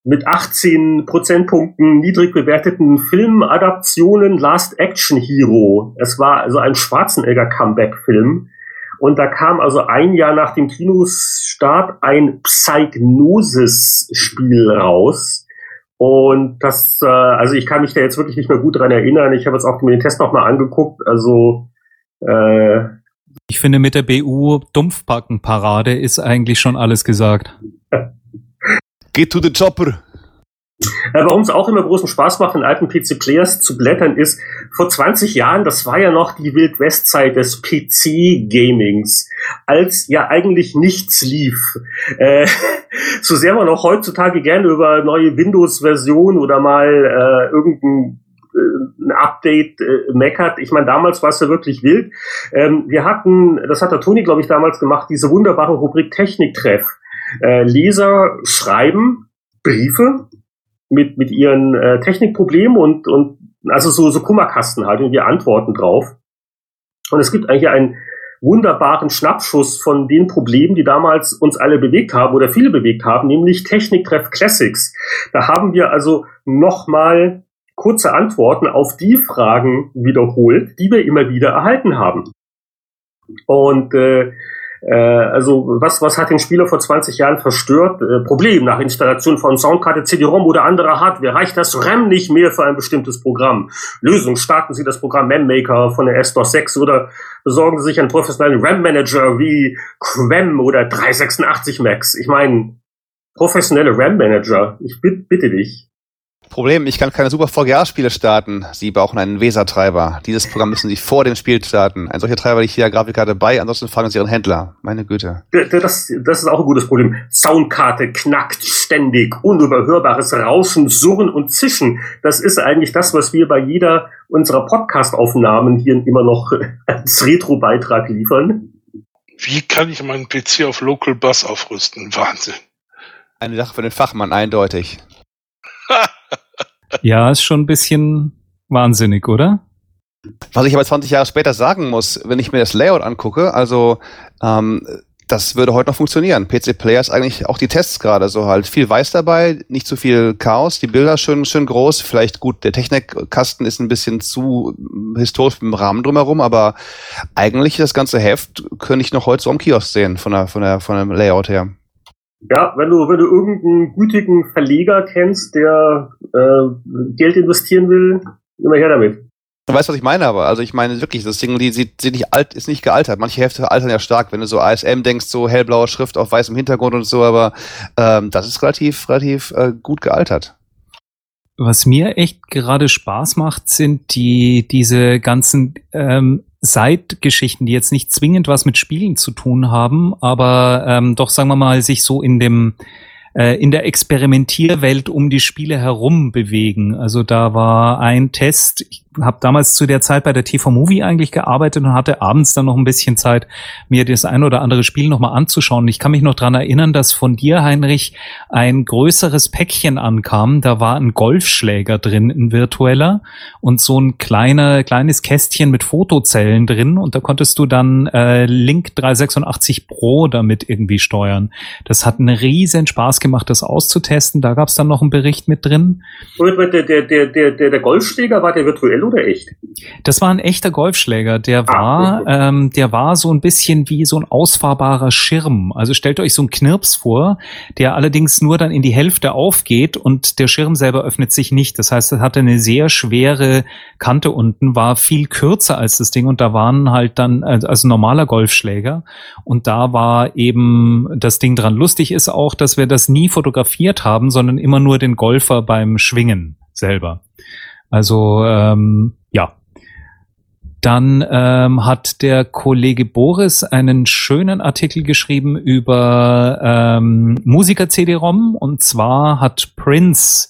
mit 18 Prozentpunkten niedrig bewerteten Filmadaptionen Last Action Hero. Es war also ein Schwarzenegger-Comeback-Film. Und da kam also ein Jahr nach dem Kinostart ein Psychnosis-Spiel raus und das, äh, also ich kann mich da jetzt wirklich nicht mehr gut dran erinnern. Ich habe jetzt auch mir den Test nochmal angeguckt. Also äh, Ich finde, mit der BU Dumpfbacken-Parade ist eigentlich schon alles gesagt. Geht to the chopper. Äh, Warum es auch immer großen Spaß macht, in alten PC-Players zu blättern, ist, vor 20 Jahren, das war ja noch die Wild-West-Zeit des PC-Gamings, als ja eigentlich nichts lief. Äh, <laughs> so sehr man auch heutzutage gerne über neue Windows-Versionen oder mal äh, irgendein äh, ein Update äh, meckert. Ich meine, damals war es ja wirklich wild. Ähm, wir hatten, das hat der Toni, glaube ich, damals gemacht, diese wunderbare Rubrik Techniktreff. Äh, Leser schreiben Briefe mit, mit ihren äh, Technikproblemen und, und also so, so Kummerkasten halt und wir antworten drauf. Und es gibt eigentlich einen wunderbaren Schnappschuss von den Problemen, die damals uns alle bewegt haben oder viele bewegt haben, nämlich Techniktreff Classics. Da haben wir also nochmal kurze Antworten auf die Fragen wiederholt, die wir immer wieder erhalten haben. Und äh, äh, also was, was hat den Spieler vor 20 Jahren verstört? Äh, Problem nach Installation von Soundkarte, CD-ROM oder anderer Hardware reicht das RAM nicht mehr für ein bestimmtes Programm. Lösung, starten Sie das Programm MemMaker von der S-DOS 6 oder besorgen Sie sich einen professionellen RAM-Manager wie Quem oder 386 Max. Ich meine, professionelle RAM-Manager, ich bitte, bitte dich. Problem, ich kann keine super VGA-Spiele starten. Sie brauchen einen VESA-Treiber. Dieses Programm müssen Sie vor dem Spiel starten. Ein solcher Treiber liegt hier Grafikkarte bei, ansonsten fragen Sie Ihren Händler. Meine Güte. Das, das ist auch ein gutes Problem. Soundkarte knackt ständig, unüberhörbares Rauschen, Surren und Zischen. Das ist eigentlich das, was wir bei jeder unserer Podcast-Aufnahmen hier immer noch als Retro-Beitrag liefern. Wie kann ich meinen PC auf Local Bus aufrüsten? Wahnsinn. Eine Sache für den Fachmann, eindeutig. <laughs> Ja, ist schon ein bisschen wahnsinnig, oder? Was ich aber 20 Jahre später sagen muss, wenn ich mir das Layout angucke, also ähm, das würde heute noch funktionieren. PC Player ist eigentlich auch die Tests gerade so halt. Viel Weiß dabei, nicht zu viel Chaos, die Bilder schön, schön groß. Vielleicht gut, der Technikkasten ist ein bisschen zu historisch im Rahmen drumherum, aber eigentlich das ganze Heft könnte ich noch heute so am Kiosk sehen, von der, von der, von dem Layout her. Ja, wenn du, wenn du irgendeinen gütigen Verleger kennst, der äh, Geld investieren will, immer her damit. Du weißt, was ich meine, aber also ich meine wirklich, das Ding, die sieht, sieht nicht alt, ist nicht gealtert. Manche Hefte altern ja stark, wenn du so ASM denkst, so hellblaue Schrift auf weißem Hintergrund und so, aber ähm, das ist relativ, relativ äh, gut gealtert. Was mir echt gerade Spaß macht, sind die diese ganzen ähm, Seitgeschichten, die jetzt nicht zwingend was mit Spielen zu tun haben, aber ähm, doch sagen wir mal sich so in dem äh, in der Experimentierwelt um die Spiele herum bewegen. Also da war ein Test, ich habe damals zu der Zeit bei der TV Movie eigentlich gearbeitet und hatte abends dann noch ein bisschen Zeit, mir das ein oder andere Spiel nochmal anzuschauen. Ich kann mich noch dran erinnern, dass von dir, Heinrich, ein größeres Päckchen ankam. Da war ein Golfschläger drin, ein virtueller und so ein kleiner, kleines Kästchen mit Fotozellen drin und da konntest du dann äh, Link 386 Pro damit irgendwie steuern. Das hat einen riesen Spaß gemacht, das auszutesten. Da gab es dann noch einen Bericht mit drin. Der, der, der, der, der Golfschläger war der virtuell oder echt? Das war ein echter Golfschläger. Der Ah, war, okay. ähm, der war so ein bisschen wie so ein ausfahrbarer Schirm. Also stellt euch so einen Knirps vor, der allerdings nur dann in die Hälfte aufgeht und der Schirm selber öffnet sich nicht. Das heißt, es hatte eine sehr schwere Kante unten, war viel kürzer als das Ding und da waren halt dann, also also normaler Golfschläger und da war eben das Ding dran. Lustig ist auch, dass wir das nie fotografiert haben, sondern immer nur den Golfer beim Schwingen selber. Also ähm, ja. Dann ähm, hat der Kollege Boris einen schönen Artikel geschrieben über ähm, Musiker-CD-ROM und zwar hat Prince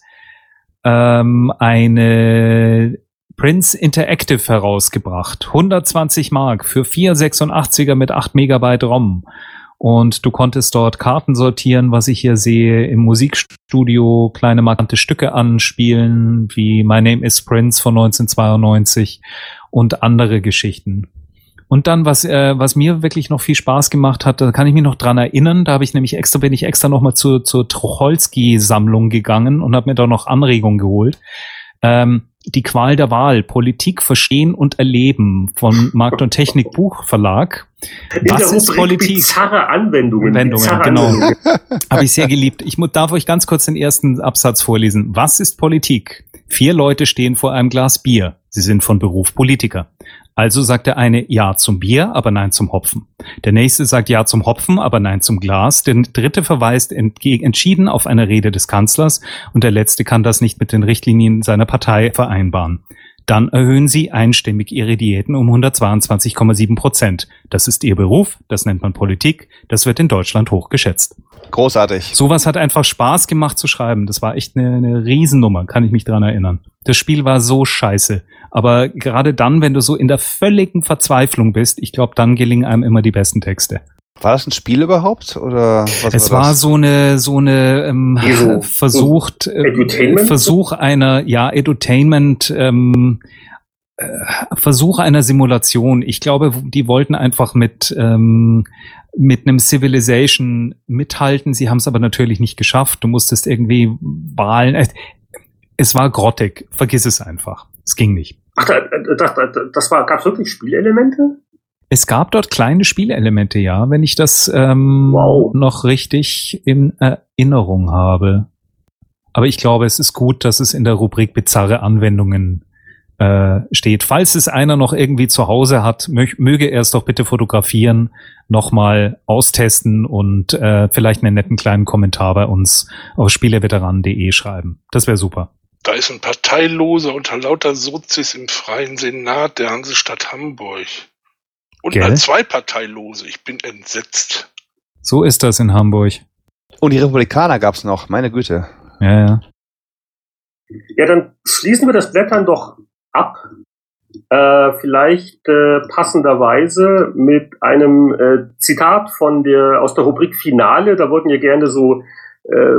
ähm, eine Prince Interactive herausgebracht. 120 Mark für 486er mit 8 Megabyte ROM. Und du konntest dort Karten sortieren, was ich hier sehe, im Musikstudio kleine markante Stücke anspielen, wie My Name is Prince von 1992 und andere Geschichten. Und dann, was, äh, was mir wirklich noch viel Spaß gemacht hat, da kann ich mich noch dran erinnern, da habe ich nämlich extra, bin ich extra nochmal zur, zur Trocholski-Sammlung gegangen und habe mir da noch Anregungen geholt. Ähm, die Qual der Wahl, Politik verstehen und erleben von Markt und Technik Buchverlag. Was ist Politik? Bizarre Anwendungen. Anwendungen, bizarre genau. Anwendungen. Habe ich sehr <laughs> geliebt. Ich darf euch ganz kurz den ersten Absatz vorlesen. Was ist Politik? Vier Leute stehen vor einem Glas Bier. Sie sind von Beruf Politiker. Also sagt der eine Ja zum Bier, aber Nein zum Hopfen. Der nächste sagt Ja zum Hopfen, aber Nein zum Glas. Der dritte verweist entschieden auf eine Rede des Kanzlers und der letzte kann das nicht mit den Richtlinien seiner Partei vereinbaren. Dann erhöhen sie einstimmig ihre Diäten um 122,7 Prozent. Das ist ihr Beruf, das nennt man Politik, das wird in Deutschland hoch geschätzt. Großartig. Sowas hat einfach Spaß gemacht zu schreiben. Das war echt eine, eine Riesennummer, kann ich mich dran erinnern. Das Spiel war so scheiße. Aber gerade dann, wenn du so in der völligen Verzweiflung bist, ich glaube, dann gelingen einem immer die besten Texte. War das ein Spiel überhaupt oder was es war, war so eine so eine ähm, so, versucht äh, Versuch einer ja Edutainment ähm, äh, Versuch einer Simulation. Ich glaube, die wollten einfach mit ähm, mit einem Civilization mithalten. Sie haben es aber natürlich nicht geschafft. Du musstest irgendwie Wahlen. Äh, es war grottig. Vergiss es einfach. Es ging nicht. Ach, das, das, das war gab wirklich Spielelemente? Es gab dort kleine Spielelemente, ja, wenn ich das ähm, wow. noch richtig in Erinnerung habe. Aber ich glaube, es ist gut, dass es in der Rubrik bizarre Anwendungen äh, steht. Falls es einer noch irgendwie zu Hause hat, mö möge er es doch bitte fotografieren, nochmal austesten und äh, vielleicht einen netten kleinen Kommentar bei uns auf spieleveteranen.de schreiben. Das wäre super. Da ist ein Parteiloser unter lauter Sozis im Freien Senat der Hansestadt Hamburg. Und Gell? als Zweiparteilose. Ich bin entsetzt. So ist das in Hamburg. Und die Republikaner gab's noch, meine Güte. Ja, ja. Ja, dann schließen wir das Blättern doch ab. Äh, vielleicht äh, passenderweise mit einem äh, Zitat von der aus der Rubrik Finale. Da wurden ja gerne so äh,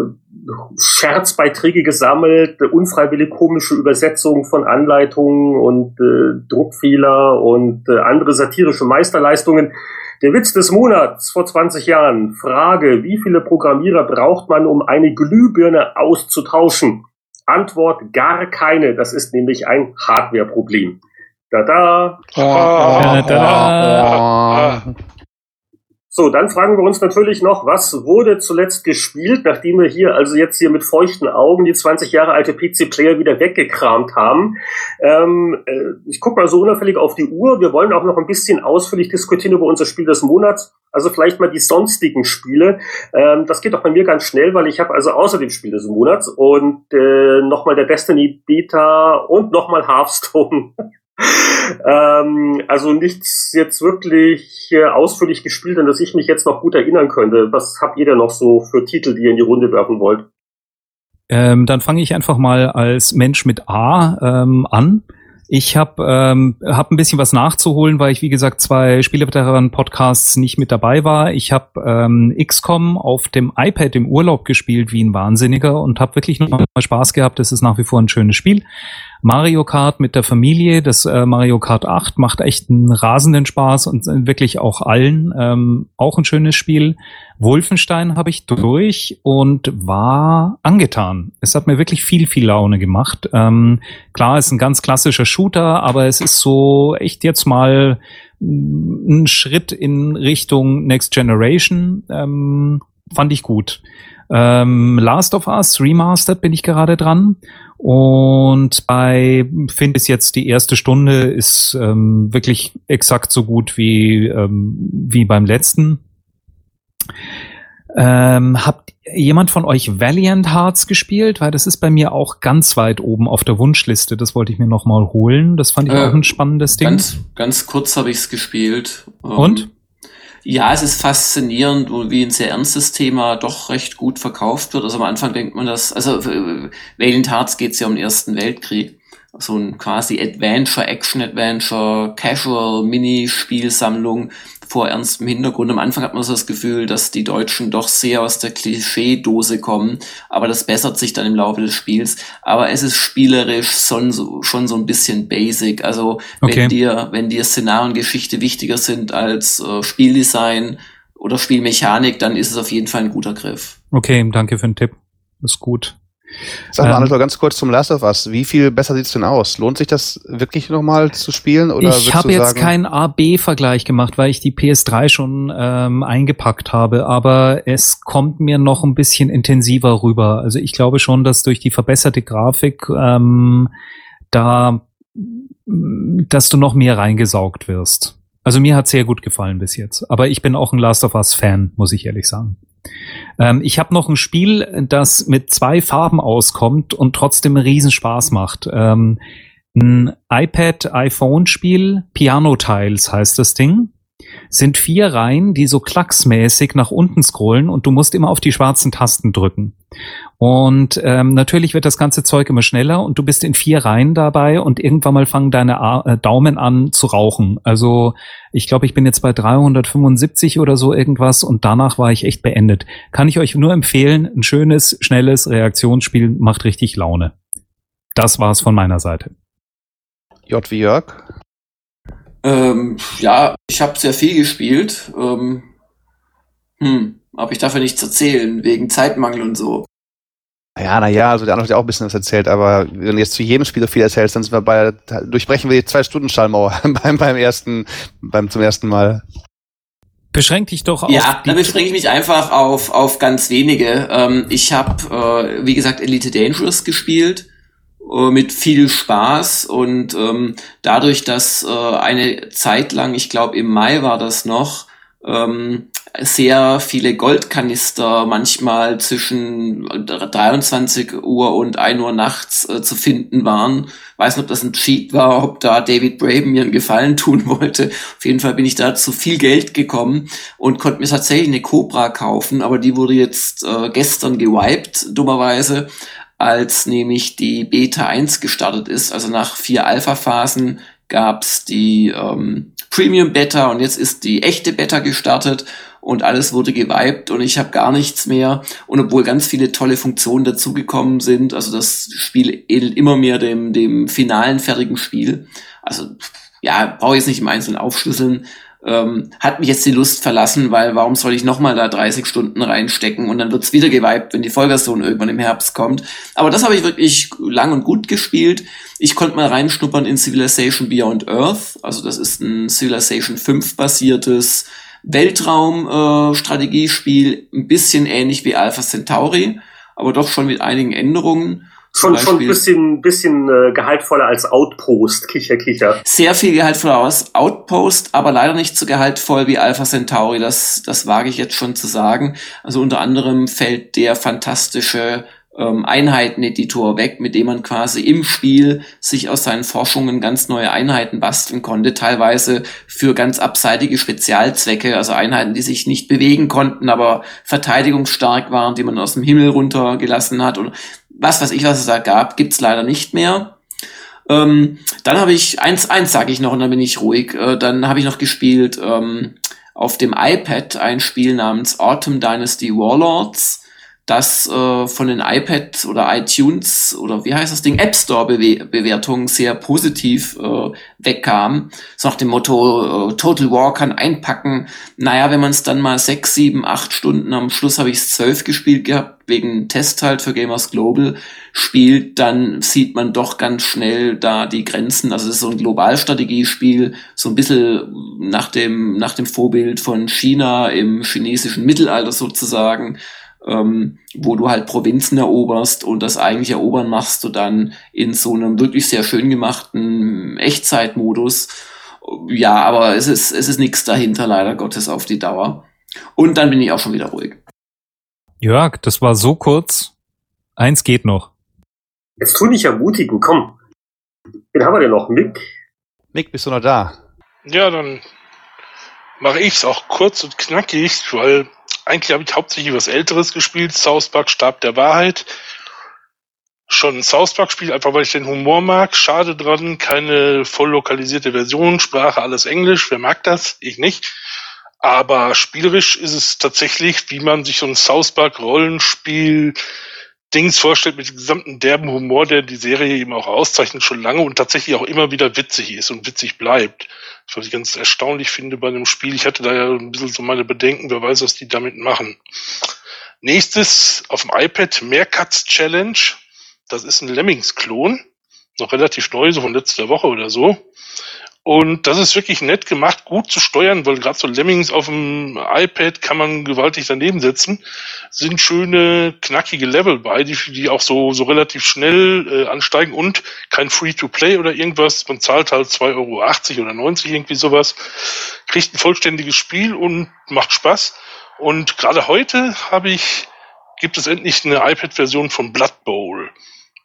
Scherzbeiträge gesammelt, unfreiwillig komische Übersetzungen von Anleitungen und äh, Druckfehler und äh, andere satirische Meisterleistungen. Der Witz des Monats vor 20 Jahren. Frage, wie viele Programmierer braucht man, um eine Glühbirne auszutauschen? Antwort, gar keine. Das ist nämlich ein Hardware-Problem. Da da. da, da, da. So, dann fragen wir uns natürlich noch, was wurde zuletzt gespielt, nachdem wir hier also jetzt hier mit feuchten Augen die 20 Jahre alte PC-Player wieder weggekramt haben. Ähm, äh, ich gucke mal so unauffällig auf die Uhr. Wir wollen auch noch ein bisschen ausführlich diskutieren über unser Spiel des Monats. Also vielleicht mal die sonstigen Spiele. Ähm, das geht auch bei mir ganz schnell, weil ich habe also außer dem Spiel des Monats und äh, nochmal der Destiny Beta und nochmal Hearthstone <laughs> ähm, also nichts jetzt wirklich äh, ausführlich gespielt, an das ich mich jetzt noch gut erinnern könnte. Was habt ihr denn noch so für Titel, die ihr in die Runde werfen wollt? Ähm, dann fange ich einfach mal als Mensch mit A ähm, an. Ich habe ähm, hab ein bisschen was nachzuholen, weil ich, wie gesagt, zwei Spieleveteranen-Podcasts nicht mit dabei war. Ich habe ähm, XCOM auf dem iPad im Urlaub gespielt wie ein Wahnsinniger und habe wirklich noch mal Spaß gehabt. Es ist nach wie vor ein schönes Spiel. Mario Kart mit der Familie, das äh, Mario Kart 8 macht echt einen rasenden Spaß und äh, wirklich auch allen ähm, auch ein schönes Spiel. Wolfenstein habe ich durch und war angetan. Es hat mir wirklich viel, viel Laune gemacht. Ähm, klar, ist ein ganz klassischer Shooter, aber es ist so echt jetzt mal ein Schritt in Richtung Next Generation. Ähm, fand ich gut. Ähm, Last of Us Remastered bin ich gerade dran. Und bei finde ich jetzt die erste Stunde ist ähm, wirklich exakt so gut wie, ähm, wie beim letzten. Ähm, habt jemand von euch Valiant Hearts gespielt? Weil das ist bei mir auch ganz weit oben auf der Wunschliste. Das wollte ich mir noch mal holen. Das fand ich äh, auch ein spannendes Ding. Ganz, ganz kurz habe ich es gespielt. Und? Ja, es ist faszinierend, wie ein sehr ernstes Thema doch recht gut verkauft wird. Also am Anfang denkt man das, also äh, Valiant Hearts geht es ja um den Ersten Weltkrieg. So ein quasi Adventure, Action-Adventure, Casual, Minispielsammlung vor ernstem Hintergrund. Am Anfang hat man so das Gefühl, dass die Deutschen doch sehr aus der Klischeedose kommen, aber das bessert sich dann im Laufe des Spiels. Aber es ist spielerisch schon so, schon so ein bisschen basic. Also okay. wenn dir, wenn dir Szenario und Geschichte wichtiger sind als äh, Spieldesign oder Spielmechanik, dann ist es auf jeden Fall ein guter Griff. Okay, danke für den Tipp. Ist gut. Sag mal, ähm, Anatol, ganz kurz zum Last of Us. Wie viel besser sieht's denn aus? Lohnt sich das wirklich nochmal zu spielen? Oder ich habe jetzt keinen A-B-Vergleich gemacht, weil ich die PS3 schon ähm, eingepackt habe, aber es kommt mir noch ein bisschen intensiver rüber. Also ich glaube schon, dass durch die verbesserte Grafik ähm, da dass du noch mehr reingesaugt wirst. Also mir hat sehr gut gefallen bis jetzt. Aber ich bin auch ein Last of Us Fan, muss ich ehrlich sagen. Ähm, ich habe noch ein Spiel, das mit zwei Farben auskommt und trotzdem einen Riesenspaß macht. Ähm, ein iPad-iPhone-Spiel, Piano Tiles heißt das Ding sind vier Reihen, die so klacksmäßig nach unten scrollen und du musst immer auf die schwarzen Tasten drücken. Und ähm, natürlich wird das ganze Zeug immer schneller und du bist in vier Reihen dabei und irgendwann mal fangen deine A äh, Daumen an zu rauchen. Also ich glaube, ich bin jetzt bei 375 oder so irgendwas und danach war ich echt beendet. Kann ich euch nur empfehlen, ein schönes, schnelles Reaktionsspiel macht richtig Laune. Das war's von meiner Seite. J wie Jörg. Ähm, ja, ich habe sehr viel gespielt. Ähm, hm, aber ich darf ja nichts erzählen, wegen Zeitmangel und so. Ja, naja, also der andere hat ja auch ein bisschen was erzählt, aber wenn du jetzt zu jedem Spiel so viel erzählst, dann sind wir bei, durchbrechen wir die Zwei-Stunden-Schallmauer <laughs> beim, beim ersten, beim zum ersten Mal. Beschränk dich doch auf. Ja, dann beschränke ich mich einfach auf, auf ganz wenige. Ähm, ich habe, äh, wie gesagt, Elite Dangerous gespielt. Äh, mit viel Spaß und ähm, dadurch, dass äh, eine Zeit lang, ich glaube im Mai war das noch, ähm, sehr viele Goldkanister manchmal zwischen 23 Uhr und 1 Uhr nachts äh, zu finden waren. Weiß nicht, ob das ein Cheat war, ob da David Braben mir einen Gefallen tun <laughs> wollte. Auf jeden Fall bin ich da zu viel Geld gekommen und konnte mir tatsächlich eine Cobra kaufen, aber die wurde jetzt äh, gestern gewiped, dummerweise als nämlich die Beta 1 gestartet ist. Also nach vier Alpha-Phasen gab's die ähm, Premium Beta und jetzt ist die echte Beta gestartet und alles wurde gewiped und ich habe gar nichts mehr. Und obwohl ganz viele tolle Funktionen dazugekommen sind, also das Spiel ähnelt immer mehr dem, dem finalen fertigen Spiel. Also ja, brauche ich jetzt nicht im Einzelnen aufschlüsseln, ähm, hat mich jetzt die Lust verlassen, weil warum soll ich nochmal da 30 Stunden reinstecken und dann wird's wieder geweibt, wenn die Vollversion irgendwann im Herbst kommt. Aber das habe ich wirklich lang und gut gespielt. Ich konnte mal reinschnuppern in Civilization Beyond Earth. Also das ist ein Civilization 5 basiertes Weltraum-Strategiespiel, äh, ein bisschen ähnlich wie Alpha Centauri, aber doch schon mit einigen Änderungen. Schon, schon ein bisschen, bisschen äh, gehaltvoller als Outpost, Kicher, Kicher. Sehr viel gehaltvoller als Outpost, aber leider nicht so gehaltvoll wie Alpha Centauri. Das, das wage ich jetzt schon zu sagen. Also unter anderem fällt der fantastische ähm, Einheiteneditor weg, mit dem man quasi im Spiel sich aus seinen Forschungen ganz neue Einheiten basteln konnte, teilweise für ganz abseitige Spezialzwecke, also Einheiten, die sich nicht bewegen konnten, aber verteidigungsstark waren, die man aus dem Himmel runtergelassen hat. Und was weiß ich, was es da gab, gibt's leider nicht mehr. Ähm, dann habe ich, eins, eins sage ich noch und dann bin ich ruhig, äh, dann habe ich noch gespielt ähm, auf dem iPad ein Spiel namens Autumn Dynasty Warlords das äh, von den iPad oder iTunes oder wie heißt das Ding, App Store Bewe Bewertungen sehr positiv äh, wegkam. So nach dem Motto, äh, Total War kann einpacken. Naja, wenn man es dann mal sechs, sieben, acht Stunden, am Schluss habe ich es zwölf gespielt gehabt, wegen Test halt für Gamers Global spielt, dann sieht man doch ganz schnell da die Grenzen. Also es ist so ein Globalstrategiespiel, so ein bisschen nach dem, nach dem Vorbild von China im chinesischen Mittelalter sozusagen ähm, wo du halt Provinzen eroberst und das eigentlich Erobern machst du dann in so einem wirklich sehr schön gemachten Echtzeitmodus. Ja, aber es ist, es ist nichts dahinter, leider Gottes, auf die Dauer. Und dann bin ich auch schon wieder ruhig. Jörg, das war so kurz. Eins geht noch. Jetzt tu dich ermutigen, komm. Wen haben wir denn noch? Mick? Mick, bist du noch da? Ja, dann mache ich's auch kurz und knackig, weil eigentlich habe ich hauptsächlich was Älteres gespielt, South Park Stab der Wahrheit. Schon ein South Park Spiel, einfach weil ich den Humor mag. Schade dran, keine voll lokalisierte Version, Sprache alles Englisch. Wer mag das? Ich nicht. Aber spielerisch ist es tatsächlich, wie man sich so ein South Park Rollenspiel Dings vorstellt mit dem gesamten derben Humor, der die Serie eben auch auszeichnet, schon lange und tatsächlich auch immer wieder witzig ist und witzig bleibt. Was ich ganz erstaunlich finde bei einem Spiel. Ich hatte da ja ein bisschen so meine Bedenken, wer weiß, was die damit machen. Nächstes auf dem iPad Meerkatz Challenge. Das ist ein Lemmings-Klon. Noch relativ neu, so von letzter Woche oder so. Und das ist wirklich nett gemacht, gut zu steuern, weil gerade so Lemmings auf dem iPad kann man gewaltig daneben setzen. Sind schöne, knackige Level bei, die, die auch so, so relativ schnell äh, ansteigen und kein Free-to-Play oder irgendwas. Man zahlt halt 2,80 Euro oder 90 irgendwie sowas, kriegt ein vollständiges Spiel und macht Spaß. Und gerade heute habe ich, gibt es endlich eine iPad-Version von Blood Bowl.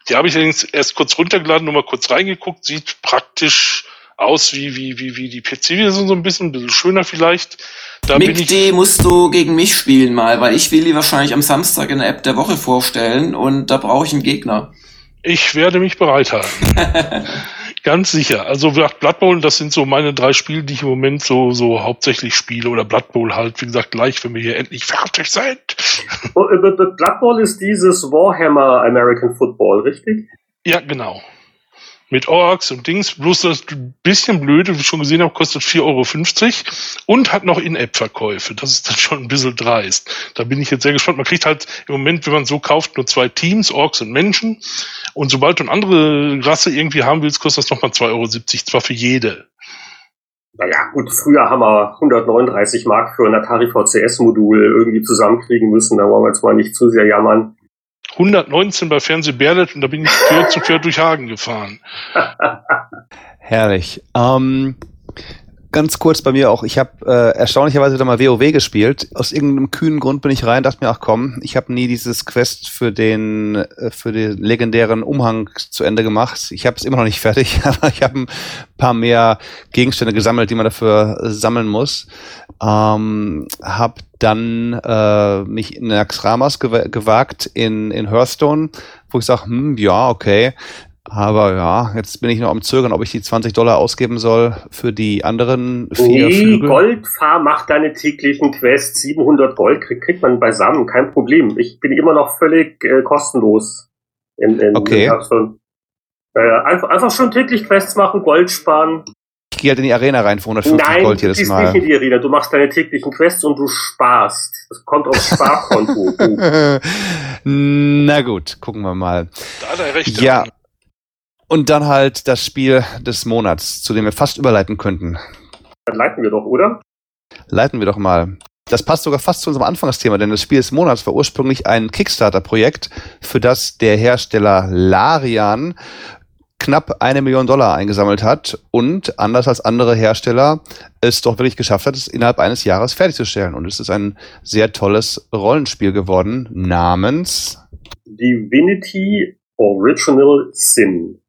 Die habe ich allerdings erst kurz runtergeladen, nur mal kurz reingeguckt, sieht praktisch aus wie, wie, wie, wie die PC-Version so ein bisschen, ein bisschen schöner vielleicht. Da Mick D musst du gegen mich spielen mal, weil ich will die wahrscheinlich am Samstag in der App der Woche vorstellen und da brauche ich einen Gegner. Ich werde mich bereit halten. <laughs> Ganz sicher. Also Blood Bowl, das sind so meine drei Spiele, die ich im Moment so, so hauptsächlich spiele. Oder Blood Bowl halt, wie gesagt, gleich, wenn wir hier endlich fertig sind. Oh, äh, Blood Bowl ist dieses Warhammer American Football, richtig? Ja, genau mit Orks und Dings, bloß das bisschen blöde, wie ich schon gesehen habe, kostet 4,50 Euro und hat noch In-App-Verkäufe. Das ist dann schon ein bisschen dreist. Da bin ich jetzt sehr gespannt. Man kriegt halt im Moment, wenn man so kauft, nur zwei Teams, Orks und Menschen. Und sobald du eine andere Rasse irgendwie haben willst, kostet das nochmal 2,70 Euro, zwar für jede. Naja, gut, früher haben wir 139 Mark für ein Atari VCS-Modul irgendwie zusammenkriegen müssen. Da wollen wir jetzt mal nicht zu sehr jammern. 119 bei Fernseh Berlet und da bin ich quer zu quer durch Hagen gefahren. Herrlich. Ähm, ganz kurz bei mir auch. Ich habe äh, erstaunlicherweise wieder mal WoW gespielt. Aus irgendeinem kühnen Grund bin ich rein, dachte mir, ach komm, ich habe nie dieses Quest für den äh, für den legendären Umhang zu Ende gemacht. Ich habe es immer noch nicht <laughs> fertig, aber ich habe ein paar mehr Gegenstände gesammelt, die man dafür sammeln muss. Ähm, hab dann äh, mich in Naxxramas gew gewagt in, in Hearthstone, wo ich sage, hm, ja, okay. Aber ja, jetzt bin ich noch am Zögern, ob ich die 20 Dollar ausgeben soll für die anderen vier nee, Flügel. Goldfahr macht deine täglichen Quests. 700 Gold kriegt, kriegt man beisammen, kein Problem. Ich bin immer noch völlig äh, kostenlos in, in okay. In äh, einfach, einfach schon täglich Quests machen, Gold sparen. Ich gehe halt in die Arena rein für 150 Nein, Gold jedes Mal. Nein, du gehst nicht in die Arena. Du machst deine täglichen Quests und du sparst. Das kommt aufs Sparkonto. <laughs> Na gut, gucken wir mal. Da hat er recht. Ja. Und dann halt das Spiel des Monats, zu dem wir fast überleiten könnten. Dann leiten wir doch, oder? Leiten wir doch mal. Das passt sogar fast zu unserem Anfangsthema, denn das Spiel des Monats war ursprünglich ein Kickstarter-Projekt, für das der Hersteller Larian knapp eine Million Dollar eingesammelt hat und anders als andere Hersteller es doch wirklich geschafft hat, es innerhalb eines Jahres fertigzustellen. Und es ist ein sehr tolles Rollenspiel geworden namens Divinity Original Sin.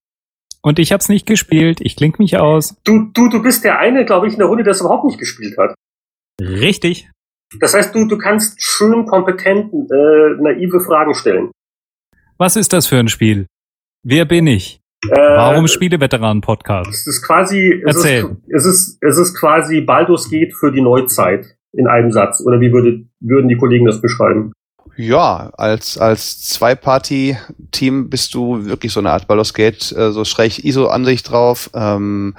Und ich habe es nicht gespielt. Ich klinge mich aus. Du, du, du bist der eine, glaube ich, in der Runde, der es überhaupt nicht gespielt hat. Richtig. Das heißt, du, du kannst schön kompetent äh, naive Fragen stellen. Was ist das für ein Spiel? Wer bin ich? Äh, Warum Spieleveteranen-Podcast? Es ist quasi, es Erzähl. Ist, es ist, es ist quasi Baldur's geht für die Neuzeit in einem Satz. Oder wie würde, würden die Kollegen das beschreiben? Ja, als, als Zwei-Party-Team bist du wirklich so eine Art Baldur's Gate, äh, so schräg ISO-Ansicht drauf. Ähm,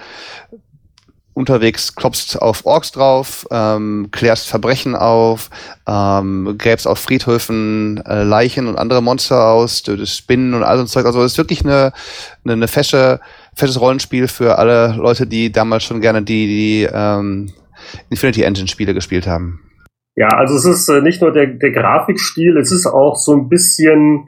unterwegs klopfst auf Orks drauf, ähm, klärst Verbrechen auf, ähm, gräbst auf Friedhöfen äh, Leichen und andere Monster aus, tötest Spinnen und all so Zeug. Also es ist wirklich eine, eine, eine fesche, fesches Rollenspiel für alle Leute, die damals schon gerne die, die ähm, Infinity Engine Spiele gespielt haben. Ja, also es ist äh, nicht nur der, der Grafikstil, es ist auch so ein bisschen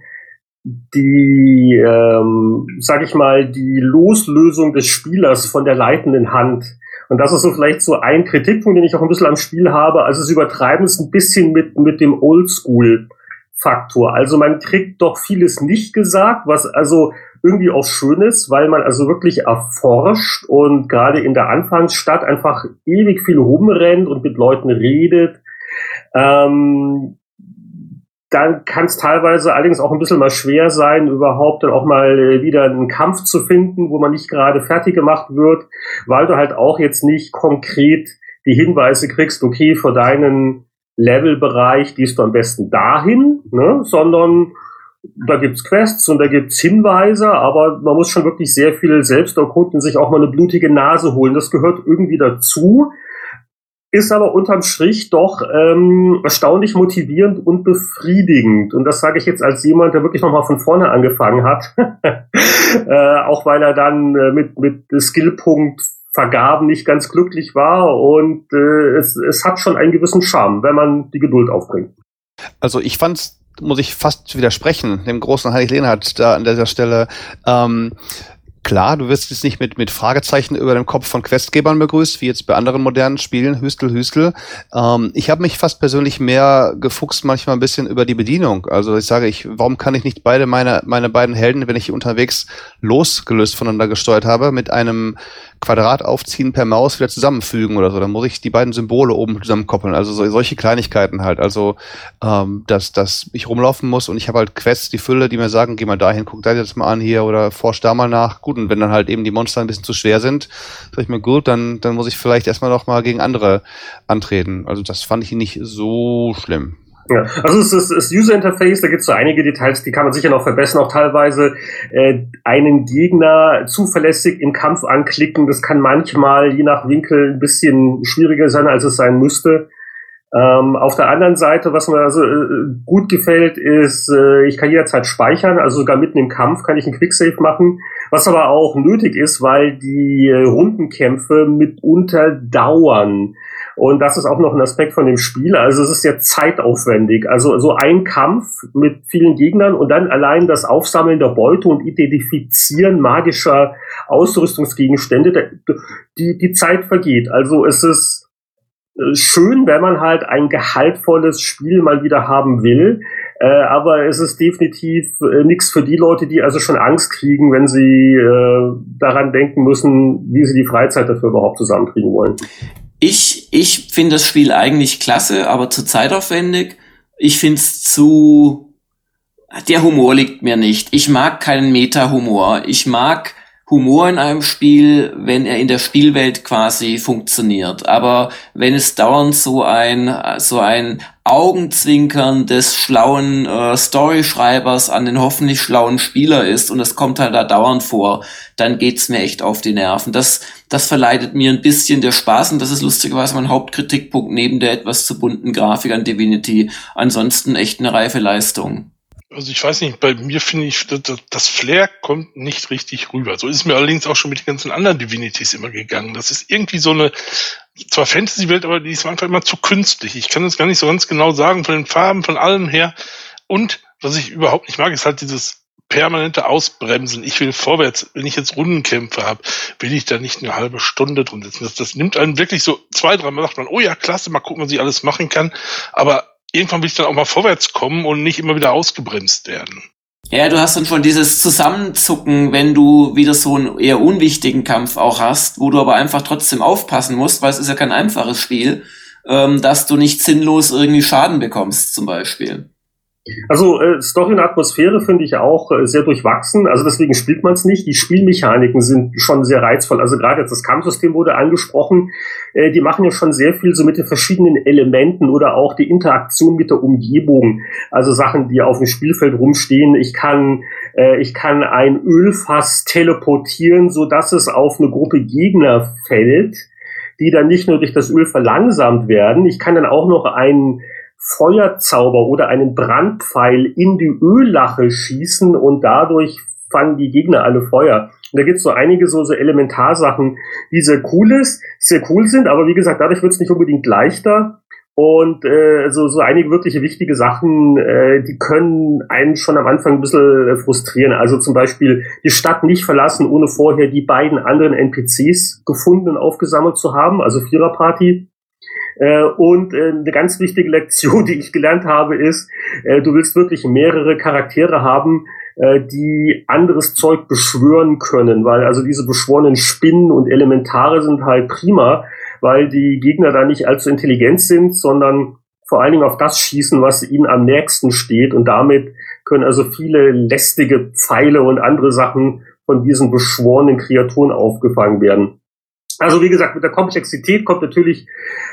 die, ähm, sag ich mal, die Loslösung des Spielers von der leitenden Hand. Und das ist so vielleicht so ein Kritikpunkt, den ich auch ein bisschen am Spiel habe. Also sie übertreiben es ein bisschen mit, mit dem Oldschool-Faktor. Also man kriegt doch vieles nicht gesagt, was also irgendwie auch schön ist, weil man also wirklich erforscht und gerade in der Anfangsstadt einfach ewig viel rumrennt und mit Leuten redet. Ähm, dann kann es teilweise allerdings auch ein bisschen mal schwer sein, überhaupt dann auch mal äh, wieder einen Kampf zu finden, wo man nicht gerade fertig gemacht wird, weil du halt auch jetzt nicht konkret die Hinweise kriegst, okay, für deinen Levelbereich gehst du am besten dahin, ne? sondern da gibt's Quests und da gibt's Hinweise, aber man muss schon wirklich sehr viel selbst erkunden, sich auch mal eine blutige Nase holen. Das gehört irgendwie dazu ist aber unterm Strich doch ähm, erstaunlich motivierend und befriedigend. Und das sage ich jetzt als jemand, der wirklich nochmal von vorne angefangen hat. <laughs> äh, auch weil er dann äh, mit, mit Skillpunkt Vergaben nicht ganz glücklich war und äh, es, es hat schon einen gewissen Charme, wenn man die Geduld aufbringt. Also ich fand's muss ich fast widersprechen, dem großen Heinrich Lehnhardt da an dieser Stelle. Ähm, Klar, du wirst jetzt nicht mit, mit Fragezeichen über dem Kopf von Questgebern begrüßt, wie jetzt bei anderen modernen Spielen, Hüstel, Hüstel. Ähm, ich habe mich fast persönlich mehr gefuchst manchmal ein bisschen über die Bedienung. Also ich sage, ich, warum kann ich nicht beide meine, meine beiden Helden, wenn ich unterwegs losgelöst voneinander gesteuert habe, mit einem Quadrat aufziehen per Maus wieder zusammenfügen oder so. Dann muss ich die beiden Symbole oben zusammenkoppeln. Also so, solche Kleinigkeiten halt. Also, ähm, dass, dass ich rumlaufen muss und ich habe halt Quests, die Fülle, die mir sagen, geh mal dahin, guck da jetzt mal an hier oder forsch da mal nach. Gut, und wenn dann halt eben die Monster ein bisschen zu schwer sind, sag ich mir, gut, dann, dann muss ich vielleicht erstmal noch mal gegen andere antreten. Also das fand ich nicht so schlimm. Ja, also es ist das User Interface, da gibt es so einige Details, die kann man sicher noch verbessern, auch teilweise äh, einen Gegner zuverlässig im Kampf anklicken. Das kann manchmal je nach Winkel ein bisschen schwieriger sein, als es sein müsste. Ähm, auf der anderen Seite, was mir also äh, gut gefällt, ist, äh, ich kann jederzeit speichern, also sogar mitten im Kampf kann ich einen Quicksave machen, was aber auch nötig ist, weil die äh, Rundenkämpfe mitunter dauern. Und das ist auch noch ein Aspekt von dem Spiel. Also es ist sehr zeitaufwendig. Also so ein Kampf mit vielen Gegnern und dann allein das Aufsammeln der Beute und Identifizieren magischer Ausrüstungsgegenstände, die, die Zeit vergeht. Also es ist schön, wenn man halt ein gehaltvolles Spiel mal wieder haben will. Äh, aber es ist definitiv äh, nichts für die Leute, die also schon Angst kriegen, wenn sie äh, daran denken müssen, wie sie die Freizeit dafür überhaupt zusammenkriegen wollen. Ich, ich finde das Spiel eigentlich klasse, aber zu zeitaufwendig. Ich finde es zu. Der Humor liegt mir nicht. Ich mag keinen Meta-Humor. Ich mag Humor in einem Spiel, wenn er in der Spielwelt quasi funktioniert. Aber wenn es dauernd so ein, so ein Augenzwinkern des schlauen äh, Storyschreibers an den hoffentlich schlauen Spieler ist und das kommt halt da dauernd vor, dann geht's mir echt auf die Nerven. Das, das verleidet mir ein bisschen der Spaß und das ist lustigerweise mein Hauptkritikpunkt neben der etwas zu bunten Grafik an Divinity. Ansonsten echt eine reife Leistung. Also ich weiß nicht, bei mir finde ich, das Flair kommt nicht richtig rüber. So ist es mir allerdings auch schon mit den ganzen anderen Divinities immer gegangen. Das ist irgendwie so eine, zwar Fantasy-Welt, aber die ist einfach immer zu künstlich. Ich kann das gar nicht so ganz genau sagen, von den Farben, von allem her. Und was ich überhaupt nicht mag, ist halt dieses permanente Ausbremsen. Ich will vorwärts. Wenn ich jetzt Rundenkämpfe habe, will ich da nicht eine halbe Stunde drin sitzen. Das, das nimmt einen wirklich so zwei, drei Mal sagt man, oh ja, klasse, mal gucken, was ich alles machen kann. Aber irgendwann will ich dann auch mal vorwärts kommen und nicht immer wieder ausgebremst werden. Ja, du hast dann schon dieses Zusammenzucken, wenn du wieder so einen eher unwichtigen Kampf auch hast, wo du aber einfach trotzdem aufpassen musst, weil es ist ja kein einfaches Spiel, ähm, dass du nicht sinnlos irgendwie Schaden bekommst, zum Beispiel. Also äh, Story und Atmosphäre finde ich auch äh, sehr durchwachsen. Also deswegen spielt man es nicht. Die Spielmechaniken sind schon sehr reizvoll. Also gerade jetzt das Kampfsystem wurde angesprochen. Äh, die machen ja schon sehr viel so mit den verschiedenen Elementen oder auch die Interaktion mit der Umgebung. Also Sachen, die auf dem Spielfeld rumstehen. Ich kann äh, ich kann ein Ölfass teleportieren, so dass es auf eine Gruppe Gegner fällt, die dann nicht nur durch das Öl verlangsamt werden. Ich kann dann auch noch einen Feuerzauber oder einen Brandpfeil in die Öllache schießen und dadurch fangen die Gegner alle Feuer. Und da gibt's so einige so, so Elementarsachen, die sehr cool ist, sehr cool sind, aber wie gesagt, dadurch wird's nicht unbedingt leichter. Und äh, so, so einige wirkliche wichtige Sachen, äh, die können einen schon am Anfang ein bisschen äh, frustrieren. Also zum Beispiel die Stadt nicht verlassen, ohne vorher die beiden anderen NPCs gefunden und aufgesammelt zu haben, also Viererparty. Äh, und äh, eine ganz wichtige Lektion, <laughs> die ich gelernt habe, ist, äh, du willst wirklich mehrere Charaktere haben, die anderes Zeug beschwören können, weil also diese beschworenen Spinnen und Elementare sind halt prima, weil die Gegner da nicht allzu intelligent sind, sondern vor allen Dingen auf das schießen, was ihnen am nächsten steht und damit können also viele lästige Pfeile und andere Sachen von diesen beschworenen Kreaturen aufgefangen werden. Also wie gesagt, mit der Komplexität kommt natürlich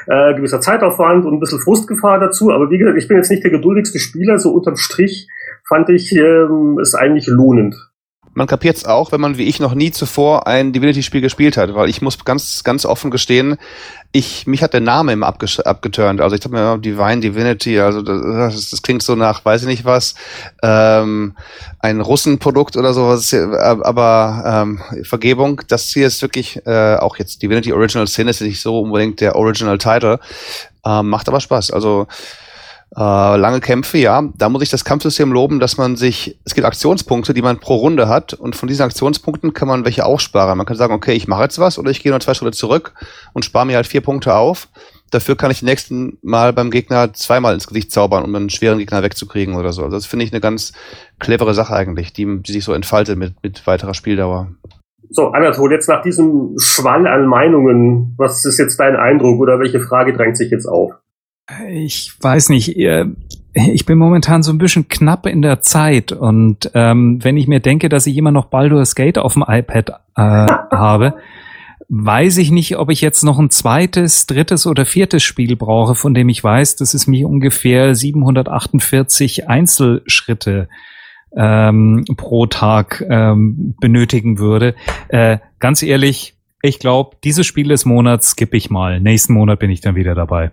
äh, gewisser Zeitaufwand und ein bisschen Frustgefahr dazu. Aber wie gesagt, ich bin jetzt nicht der geduldigste Spieler. So unterm Strich fand ich ähm, es eigentlich lohnend. Man kapiert es auch, wenn man wie ich noch nie zuvor ein Divinity-Spiel gespielt hat, weil ich muss ganz, ganz offen gestehen, ich, mich hat der Name immer abgeturnt. Also ich habe mir Divine Divinity, also das, das, klingt so nach, weiß ich nicht was, ähm, ein Russenprodukt oder sowas, aber ähm, Vergebung, das hier ist wirklich äh, auch jetzt Divinity Original Sin ist nicht so unbedingt der Original Title, ähm, macht aber Spaß. Also äh, lange Kämpfe, ja. Da muss ich das Kampfsystem loben, dass man sich, es gibt Aktionspunkte, die man pro Runde hat und von diesen Aktionspunkten kann man welche aufsparen. Man kann sagen, okay, ich mache jetzt was oder ich gehe nur zwei Schritte zurück und spare mir halt vier Punkte auf. Dafür kann ich nächsten Mal beim Gegner zweimal ins Gesicht zaubern, um einen schweren Gegner wegzukriegen oder so. Also das finde ich eine ganz clevere Sache eigentlich, die, die sich so entfaltet mit, mit weiterer Spieldauer. So, Anatol, jetzt nach diesem Schwall an Meinungen, was ist jetzt dein Eindruck oder welche Frage drängt sich jetzt auf? Ich weiß nicht. Ich bin momentan so ein bisschen knapp in der Zeit und ähm, wenn ich mir denke, dass ich immer noch Baldur's Gate auf dem iPad äh, habe, weiß ich nicht, ob ich jetzt noch ein zweites, drittes oder viertes Spiel brauche, von dem ich weiß, dass es mich ungefähr 748 Einzelschritte ähm, pro Tag ähm, benötigen würde. Äh, ganz ehrlich, ich glaube, dieses Spiel des Monats skippe ich mal. Nächsten Monat bin ich dann wieder dabei.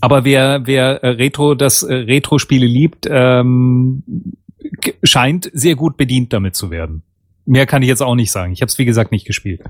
Aber wer, wer äh, Retro, das äh, Retro-Spiele liebt, ähm, scheint sehr gut bedient damit zu werden. Mehr kann ich jetzt auch nicht sagen. Ich habe es wie gesagt nicht gespielt.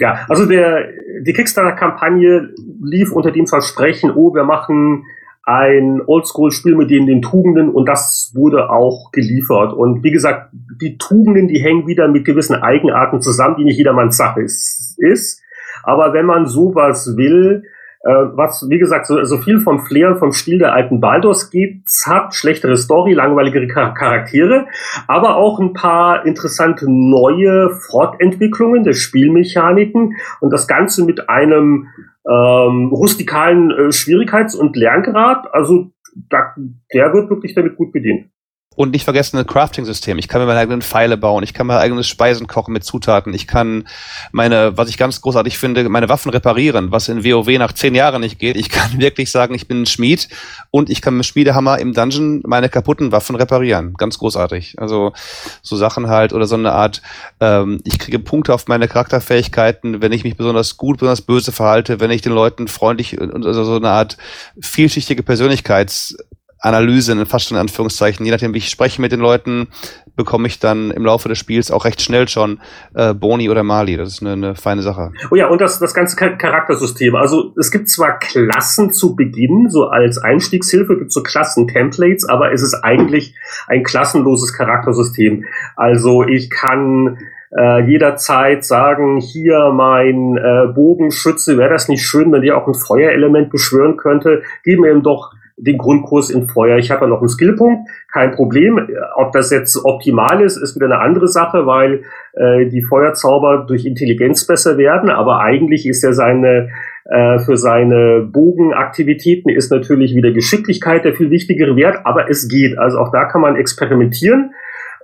Ja, also der die Kickstarter-Kampagne lief unter dem Versprechen, oh, wir machen ein Oldschool-Spiel mit den, den Tugenden und das wurde auch geliefert. Und wie gesagt, die Tugenden, die hängen wieder mit gewissen Eigenarten zusammen, die nicht jedermanns Sache ist. ist. Aber wenn man sowas will, was, wie gesagt, so, so viel vom Flair vom Stil der alten Baldur's geht, hat schlechtere Story, langweiligere Charaktere, aber auch ein paar interessante neue Fortentwicklungen der Spielmechaniken und das Ganze mit einem ähm, rustikalen äh, Schwierigkeits- und Lerngrad. Also da, der wird wirklich damit gut bedient. Und nicht vergessen ein Crafting-System. Ich kann mir meine eigenen Pfeile bauen, ich kann mein eigenes Speisen kochen mit Zutaten, ich kann meine, was ich ganz großartig finde, meine Waffen reparieren, was in WoW nach zehn Jahren nicht geht. Ich kann <laughs> wirklich sagen, ich bin ein Schmied und ich kann mit Schmiedehammer im Dungeon meine kaputten Waffen reparieren. Ganz großartig. Also so Sachen halt oder so eine Art, ähm, ich kriege Punkte auf meine Charakterfähigkeiten, wenn ich mich besonders gut, besonders böse verhalte, wenn ich den Leuten freundlich und also so eine Art vielschichtige Persönlichkeits Analyse, fast schon in Anführungszeichen, je nachdem, wie ich spreche mit den Leuten, bekomme ich dann im Laufe des Spiels auch recht schnell schon äh, Boni oder Mali. Das ist eine, eine feine Sache. Oh ja, und das, das ganze Charaktersystem. Also es gibt zwar Klassen zu Beginn, so als Einstiegshilfe gibt es so Klassen-Templates, aber es ist eigentlich ein klassenloses Charaktersystem. Also ich kann äh, jederzeit sagen, hier mein äh, Bogenschütze, wäre das nicht schön, wenn der auch ein Feuerelement beschwören könnte, gib mir ihm doch den Grundkurs in Feuer. Ich habe ja noch einen Skillpunkt, kein Problem. Ob das jetzt optimal ist, ist wieder eine andere Sache, weil äh, die Feuerzauber durch Intelligenz besser werden, aber eigentlich ist er seine äh, für seine Bogenaktivitäten ist natürlich wieder Geschicklichkeit der viel wichtigere Wert, aber es geht. Also auch da kann man experimentieren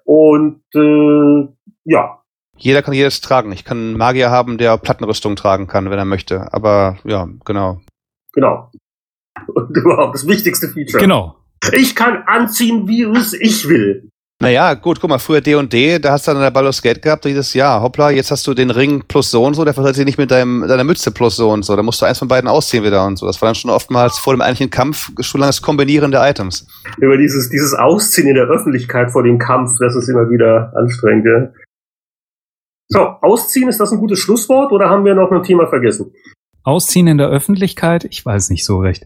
und äh, ja, jeder kann jedes tragen. Ich kann einen Magier haben, der Plattenrüstung tragen kann, wenn er möchte. Aber ja, genau. Genau und überhaupt das wichtigste Feature. Genau. Ich kann anziehen, wie es ich will. Naja, gut, guck mal, früher D&D, da hast du dann der Baldur's Gate gehabt, dieses Jahr, hoppla, jetzt hast du den Ring plus so und so, der verhält sich nicht mit deinem, deiner Mütze plus so und so, da musst du eins von beiden ausziehen wieder und so. Das war dann schon oftmals vor dem eigentlichen Kampf schon langes Kombinieren der Items. Über dieses, dieses Ausziehen in der Öffentlichkeit vor dem Kampf, das ist immer wieder anstrengend, ja. So, ausziehen, ist das ein gutes Schlusswort oder haben wir noch ein Thema vergessen? Ausziehen in der Öffentlichkeit? Ich weiß nicht so recht.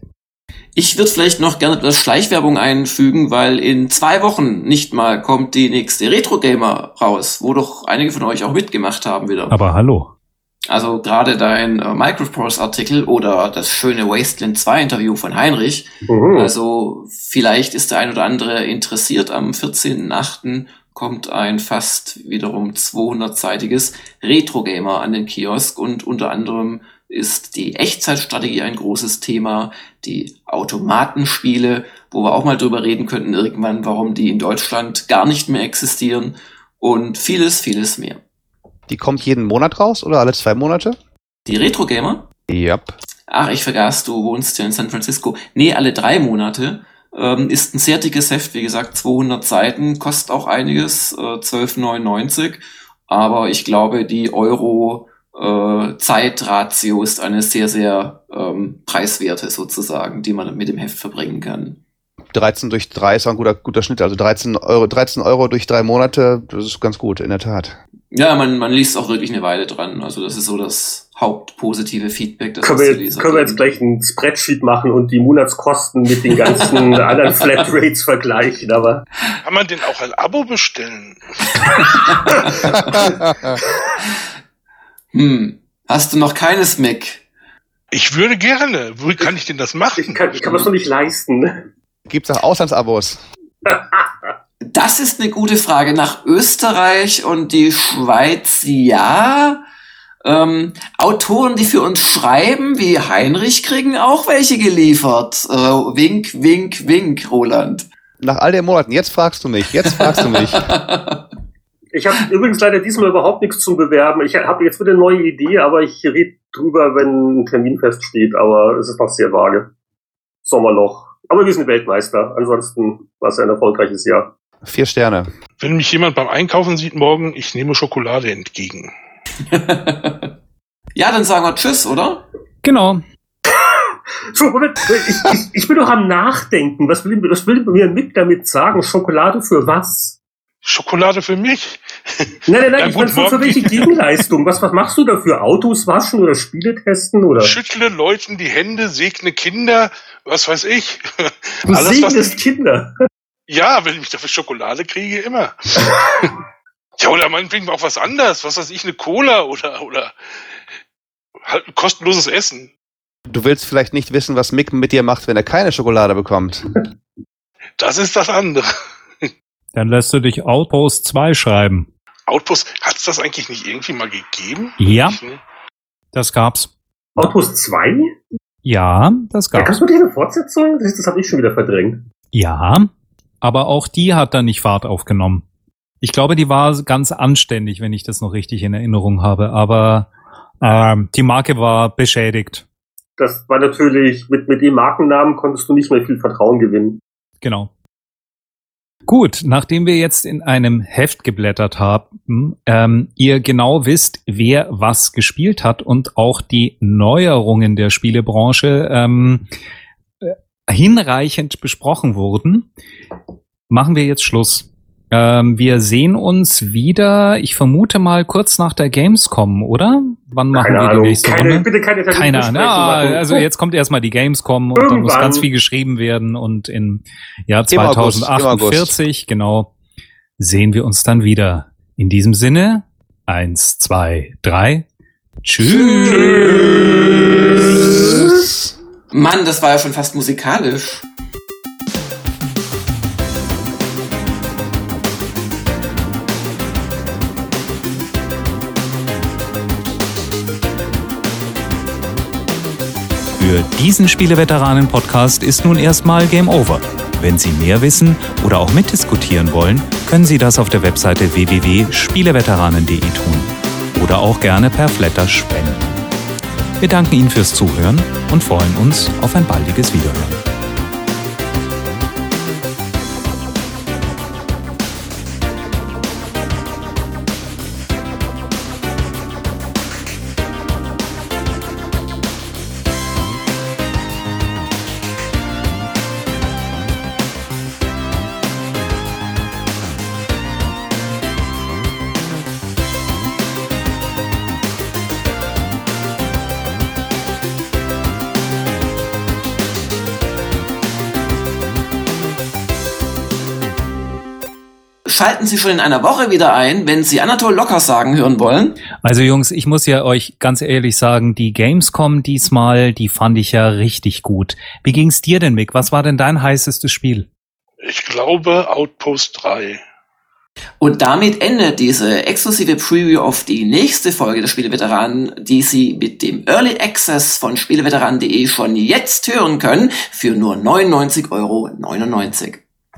Ich würde vielleicht noch gerne etwas Schleichwerbung einfügen, weil in zwei Wochen nicht mal kommt die nächste Retro Gamer raus, wo doch einige von euch auch mitgemacht haben wieder. Aber hallo. Also gerade dein äh, Microprose-Artikel oder das schöne Wasteland 2 Interview von Heinrich. Mhm. Also vielleicht ist der ein oder andere interessiert. Am 14.8. kommt ein fast wiederum 200-seitiges Retro Gamer an den Kiosk und unter anderem ist die Echtzeitstrategie ein großes Thema, die Automatenspiele, wo wir auch mal drüber reden könnten irgendwann, warum die in Deutschland gar nicht mehr existieren und vieles, vieles mehr. Die kommt jeden Monat raus oder alle zwei Monate? Die Retro Gamer? Ja. Yep. Ach, ich vergaß, du wohnst ja in San Francisco. Nee, alle drei Monate. Ähm, ist ein sehr dickes Heft, wie gesagt, 200 Seiten, kostet auch einiges, äh, 12,99. Aber ich glaube, die Euro äh, Zeitratio ist eine sehr, sehr ähm, preiswerte sozusagen, die man mit dem Heft verbringen kann. 13 durch 3 ist auch ein guter, guter Schnitt. Also 13 Euro, 13 Euro durch drei Monate, das ist ganz gut, in der Tat. Ja, man, man liest auch wirklich eine Weile dran. Also das ist so das hauptpositive Feedback. Das können wir, jetzt, können wir jetzt gleich ein Spreadsheet machen und die Monatskosten mit den ganzen <laughs> anderen Flatrates vergleichen, aber. Kann man den auch ein Abo bestellen? <laughs> <laughs> hm. Hast du noch keines, Mick? Ich würde gerne. Wo kann ich denn das machen? Ich kann, ich kann das noch nicht leisten. Gibt's auch Auslandsabos? <laughs> Das ist eine gute Frage. Nach Österreich und die Schweiz ja. Ähm, Autoren, die für uns schreiben, wie Heinrich, kriegen auch welche geliefert. Äh, wink, wink, wink, Roland. Nach all den Monaten, jetzt fragst du mich, jetzt fragst du mich. <laughs> ich habe übrigens leider diesmal überhaupt nichts zum Bewerben. Ich habe jetzt wieder eine neue Idee, aber ich rede drüber, wenn ein Termin feststeht, aber es ist noch sehr vage. Sommerloch. Aber wir sind Weltmeister. Ansonsten war es ein erfolgreiches Jahr. Vier Sterne. Wenn mich jemand beim Einkaufen sieht morgen, ich nehme Schokolade entgegen. <laughs> ja, dann sagen wir Tschüss, oder? Genau. So, Moment, ich, ich, ich bin doch am Nachdenken. Was will, was will mir mit damit sagen? Schokolade für was? Schokolade für mich? <laughs> Nein, nein, nein, ich meine, für, für welche Gegenleistung? Was, was machst du dafür? Autos waschen oder Spiele testen oder? Schüttle Leuten die Hände, segne Kinder, was weiß ich. Du Alles, segnest Kinder? Ja, wenn ich dafür Schokolade kriege, immer. <laughs> ja, oder meinetwegen auch was anderes, was weiß ich, eine Cola oder, oder halt ein kostenloses Essen. Du willst vielleicht nicht wissen, was Mick mit dir macht, wenn er keine Schokolade bekommt. Das ist das andere. Dann lässt du dich Outpost 2 schreiben. Outpost, hat es das eigentlich nicht irgendwie mal gegeben? Ja, das gab's. Outpost 2? Ja, das gab's. Ja, kannst du dir eine Fortsetzung? Das, das habe ich schon wieder verdrängt. Ja, aber auch die hat dann nicht Fahrt aufgenommen. Ich glaube, die war ganz anständig, wenn ich das noch richtig in Erinnerung habe, aber ähm, die Marke war beschädigt. Das war natürlich, mit, mit dem Markennamen konntest du nicht mehr viel Vertrauen gewinnen. Genau. Gut, nachdem wir jetzt in einem Heft geblättert haben, ähm, ihr genau wisst, wer was gespielt hat und auch die Neuerungen der Spielebranche ähm, äh, hinreichend besprochen wurden, machen wir jetzt Schluss. Ähm, wir sehen uns wieder, ich vermute mal kurz nach der Gamescom, oder? Wann machen keine wir Ahnung. die nächste keine, Runde? Bitte keine Keine Ahnung. Ja, also jetzt kommt erstmal die Gamescom und Irgendwann. dann muss ganz viel geschrieben werden und in Jahr 2048, genau, sehen wir uns dann wieder. In diesem Sinne, eins, zwei, drei. Tschüss. Tschüss. Mann, das war ja schon fast musikalisch. Für diesen Spieleveteranen-Podcast ist nun erstmal Game Over. Wenn Sie mehr wissen oder auch mitdiskutieren wollen, können Sie das auf der Webseite www.spieleveteranen.de tun oder auch gerne per Flatter spenden. Wir danken Ihnen fürs Zuhören und freuen uns auf ein baldiges Wiederhören. Sie schon in einer Woche wieder ein, wenn Sie Anatol Locker sagen hören wollen. Also Jungs, ich muss ja euch ganz ehrlich sagen, die Gamescom diesmal, die fand ich ja richtig gut. Wie ging's dir denn, Mick? Was war denn dein heißestes Spiel? Ich glaube Outpost 3. Und damit endet diese exklusive Preview auf die nächste Folge der Spieleveteranen, die Sie mit dem Early Access von Spieleveteranen.de schon jetzt hören können für nur 99,99 Euro.